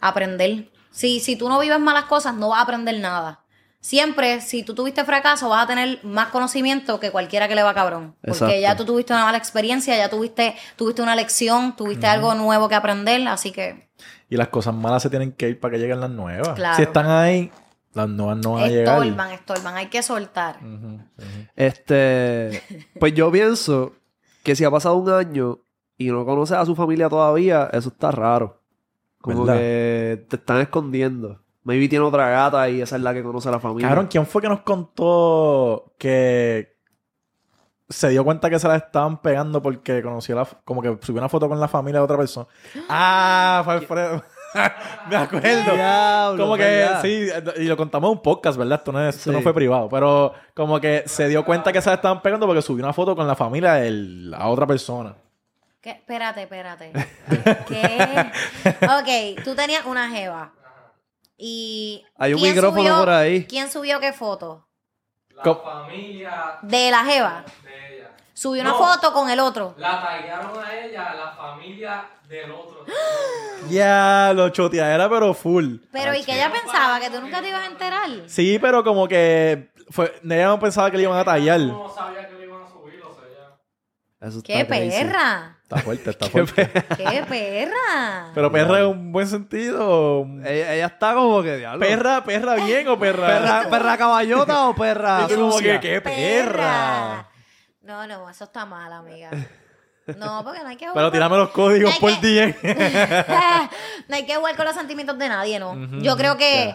Aprender. Si, si tú no vives malas cosas, no vas a aprender nada. Siempre, si tú tuviste fracaso, vas a tener más conocimiento que cualquiera que le va cabrón. Porque
Exacto.
ya tú tuviste una mala experiencia, ya tuviste, tuviste una lección, tuviste algo nuevo que aprender, así que
Y las cosas malas se tienen que ir para que lleguen las nuevas.
Claro.
Si están ahí, las nuevas no van a llegar.
estorban, estorban, hay que soltar.
Este, pues yo pienso que si ha pasado un año y no conoces a su familia todavía, eso está raro. Como
¿Verdad?
que te están escondiendo. Maybe tiene otra gata y esa es la que conoce a la familia.
Cabrón, ¿quién fue que nos contó que se dio cuenta que se la estaban pegando porque conoció la... Como que subió una foto con la familia de otra persona. (gasps) Ah, fue Alfredo. (laughs) Me acuerdo.
Diablo,
como que
¿verdad?
sí, y lo contamos en un podcast, ¿verdad? Esto no, es- esto no fue privado, pero como que se dio cuenta que se la estaban pegando porque subió una foto con la familia de la otra persona.
¿Qué? Espérate, espérate. (laughs) ¿Qué? Ok, tú tenías una jeva. Y.
Hay un
¿quién
micrófono
subió-
por ahí.
¿Quién subió qué foto?
La
Co-
familia
De la jeva.
de ella.
Subió una foto con el otro.
La taguearon a ella, la familia del otro. (gasps)
Ya, lo choteadera, pero full.
Pero y que ella pensaba que tú nunca te ibas a enterar.
Sí, pero como que fue, ella no pensaba que le iban a tallar.
No sabía que lo iban a subir, o sea, ya.
Eso
¡Qué
crazy.
perra!
Está fuerte, está (laughs) fuerte.
¡Qué perra!
Pero perra en un buen sentido.
Ella, ella está como que diablo.
¿Perra, perra bien o perra?
¿Perra, perra caballota o perra
como que, ¿qué perra?
No, no, eso está mal, amiga. No, porque no hay que jugar.
Pero tírame los códigos por
que-
DM. (laughs)
no hay que jugar con los sentimientos de nadie, ¿no? Yo creo que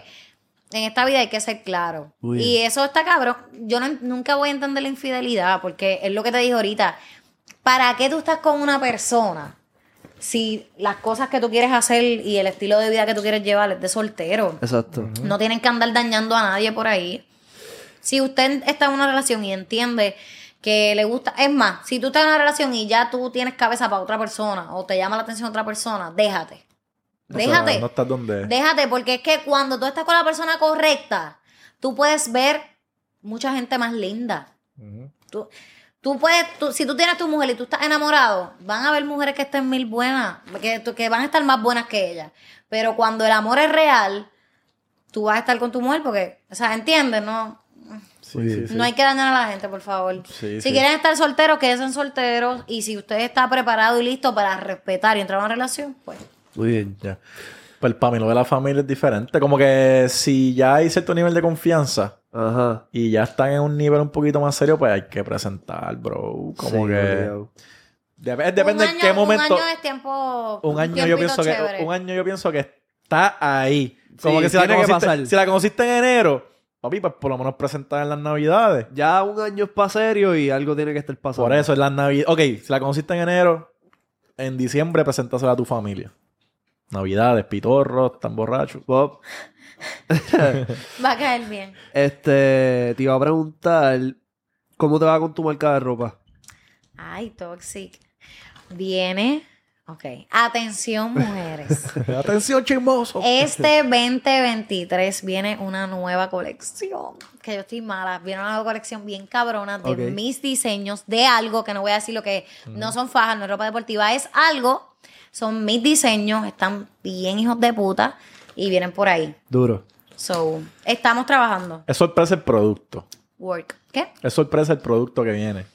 en esta vida hay que ser claro.
Muy
Y eso está cabrón. Yo no- nunca voy a entender la infidelidad, porque es lo que te dije ahorita. ¿Para qué tú estás con una persona si las cosas que tú quieres hacer y el estilo de vida que tú quieres llevar es de soltero?
Exacto.
No tienen que andar dañando a nadie por ahí. Si usted está en una relación y entiende que le gusta, es más, si tú estás en una relación y ya tú tienes cabeza para otra persona o te llama la atención otra persona, déjate.
O sea,
Déjate.
no estás donde.
Déjate, porque es que cuando tú estás con la persona correcta, tú puedes ver mucha gente más linda. Tú, Tú puedes, tú- si tú tienes tu mujer y tú estás enamorado, van a haber mujeres que estén mil buenas, que, que van a estar más buenas que ella. Pero cuando el amor es real, tú vas a estar con tu mujer porque, o sea, ¿entiendes? No,
Sí,
no hay que dañar a la gente, por favor.
Sí,
si quieren estar solteros, quédense solteros. Y si usted está preparado y listo para respetar y entrar a una relación, pues
Muy bien.
Ya. Pues para mí lo de la familia es diferente. Como que si ya hay cierto nivel de confianza
Ajá.
y ya están en un nivel un poquito más serio, pues hay que presentar, bro. Como
Sí,
que... Dep- depende
año,
qué momento...
Un año es tiempo.
Un año yo pienso que un año yo pienso que está ahí. Como
Sí,
que si la, conociste,
pasar.
si la conociste en enero, papi, pues por lo menos presentar en las navidades.
Ya un año es para serio y algo tiene que estar pasando.
Por eso en las navidades. Ok, si la conociste en enero, en diciembre presentasela a tu familia. Navidades, pitorros, están borrachos.
Bob, (laughs)
Va a caer bien.
este, te iba a preguntar, ¿cómo te va con tu marca de ropa?
Ay, Toxic. Viene. Ok. Atención, mujeres. (laughs)
Atención, chismoso.
Este 2023 viene una nueva colección. Que yo estoy mala. Viene una nueva colección bien cabrona de mis diseños de algo que no voy a decir lo que no son fajas, no es ropa deportiva, es algo. Son mis diseños, están bien hijos de puta y vienen por ahí.
Duro.
So, estamos trabajando.
Es sorpresa el producto.
Work. ¿Qué?
Es sorpresa el producto que viene.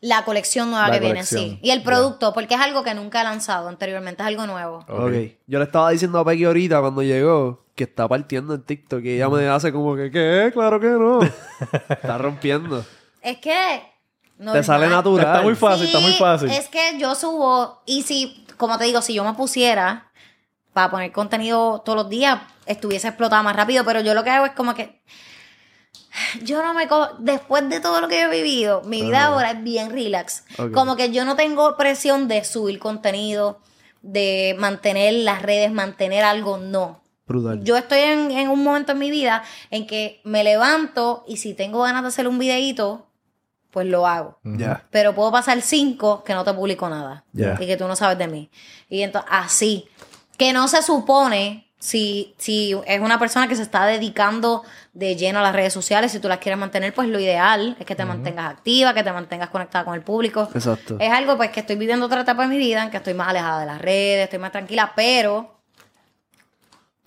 La colección nueva
La
que viene, sí. Y el producto, porque es algo que nunca he lanzado anteriormente, es algo nuevo.
Ok.
ok. Yo le estaba diciendo a Peggy ahorita cuando llegó que está partiendo en TikTok y ella me hace como que, ¿qué? Claro que no. (laughs) está rompiendo.
Es que.
Te sale natural.
Está muy fácil, está muy fácil.
Es que yo subo, y si, como te digo, si yo me pusiera para poner contenido todos los días, estuviese explotada más rápido, pero yo lo que hago es como que. Yo no me co después de todo lo que yo he vivido, mi vida ahora es bien relax. Como que yo no tengo presión de subir contenido, de mantener las redes, mantener algo, no.
Brutal.
Yo estoy en, en un momento en mi vida en que me levanto y si tengo ganas de hacer un videíto, pues lo hago.
Ya.
Pero puedo pasar cinco que no te publico nada.
Ya.
Y que tú no sabes de mí. Y entonces, así. Que no se supone si, si es una persona que se está dedicando de lleno a las redes sociales, si tú las quieres mantener, pues lo ideal es que te mantengas activa, que te mantengas conectada con el público.
Exacto.
Es algo pues que estoy viviendo otra etapa de mi vida en que estoy más alejada de las redes, estoy más tranquila, pero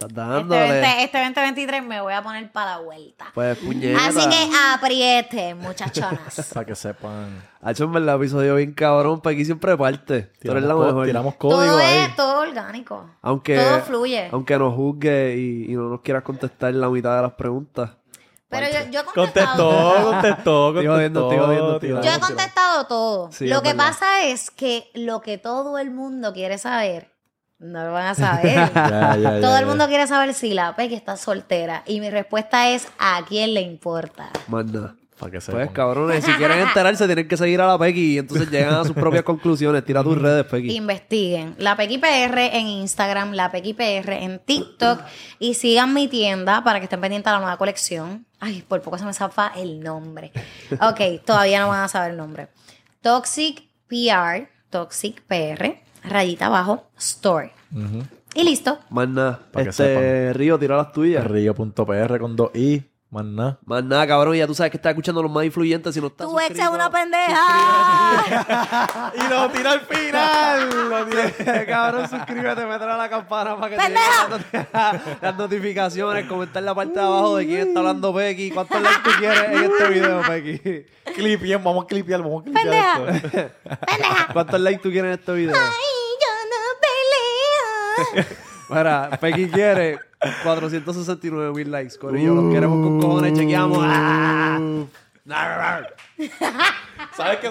Estás
este,
dándole.
20 este 2023 me voy a poner para la vuelta.
Pues puñeta.
Así que apriete, muchachonas. (laughs)
Para que sepan.
Ha hecho verdad episodio bien cabrón. Peggy siempre parte. Tú eres la mejor.
tiramos código
todo
ahí.
es todo orgánico.
Aunque,
Todo fluye.
Aunque nos juzgue y, y no nos quieras contestar la mitad de las preguntas.
Pero yo, yo he contestado.
Contestó, contestó,
Estoy jodiendo, estoy jodiendo, estoy
Yo he contestado todo.
Sí,
lo
es
que
verdad.
pasa es que lo que todo el mundo quiere saber, no lo van a saber. (laughs)
Ya, ya,
todo
ya,
el
ya.
mundo quiere saber si la Peggy está soltera. Y mi respuesta es: ¿a quién le importa?
Más nada.
Para que sepan.
Pues cabrones, si quieren enterarse tienen que seguir a la Peggy y entonces llegan a sus propias conclusiones. Tira tus redes, Peggy.
Investiguen. La Pequi PR en Instagram, La Pequi PR en TikTok. Y sigan mi tienda para que estén pendientes a la nueva colección. Ay, por poco se me zafa el nombre. Ok, todavía no van a saber el nombre. Toxic PR, Toxic PR, rayita abajo, Store.
Ujú.
Y listo.
Más nada.
Pa' que
Este, Río, tira las tuyas.
Río.pr con dos i. Más nada.
Más nada, cabrón. Ya tú sabes que estás escuchando los más influyentes si no estás
Tu ex es
suscrito.
una pendeja. (laughs)
y lo tira al final. (laughs) Lo tira- (laughs)
cabrón, suscríbete, métele a la campana para que
¡Pendeja!
te lleguen las noti- las notificaciones, comentar en la parte de abajo de quién está hablando Pequi, cuántos likes tú quieres en este video, Pequi.
Clipien, vamos a clipear, vamos a clipear
Pendeja.
esto.
pendeja.
¿Cuántos likes tú quieres en este video? (laughs) Mira, Pequi quiere 469 mil likes, Corillo. Los queremos con cojones, chequeamos. (laughs) ¡Ah!
¿Sabes qué?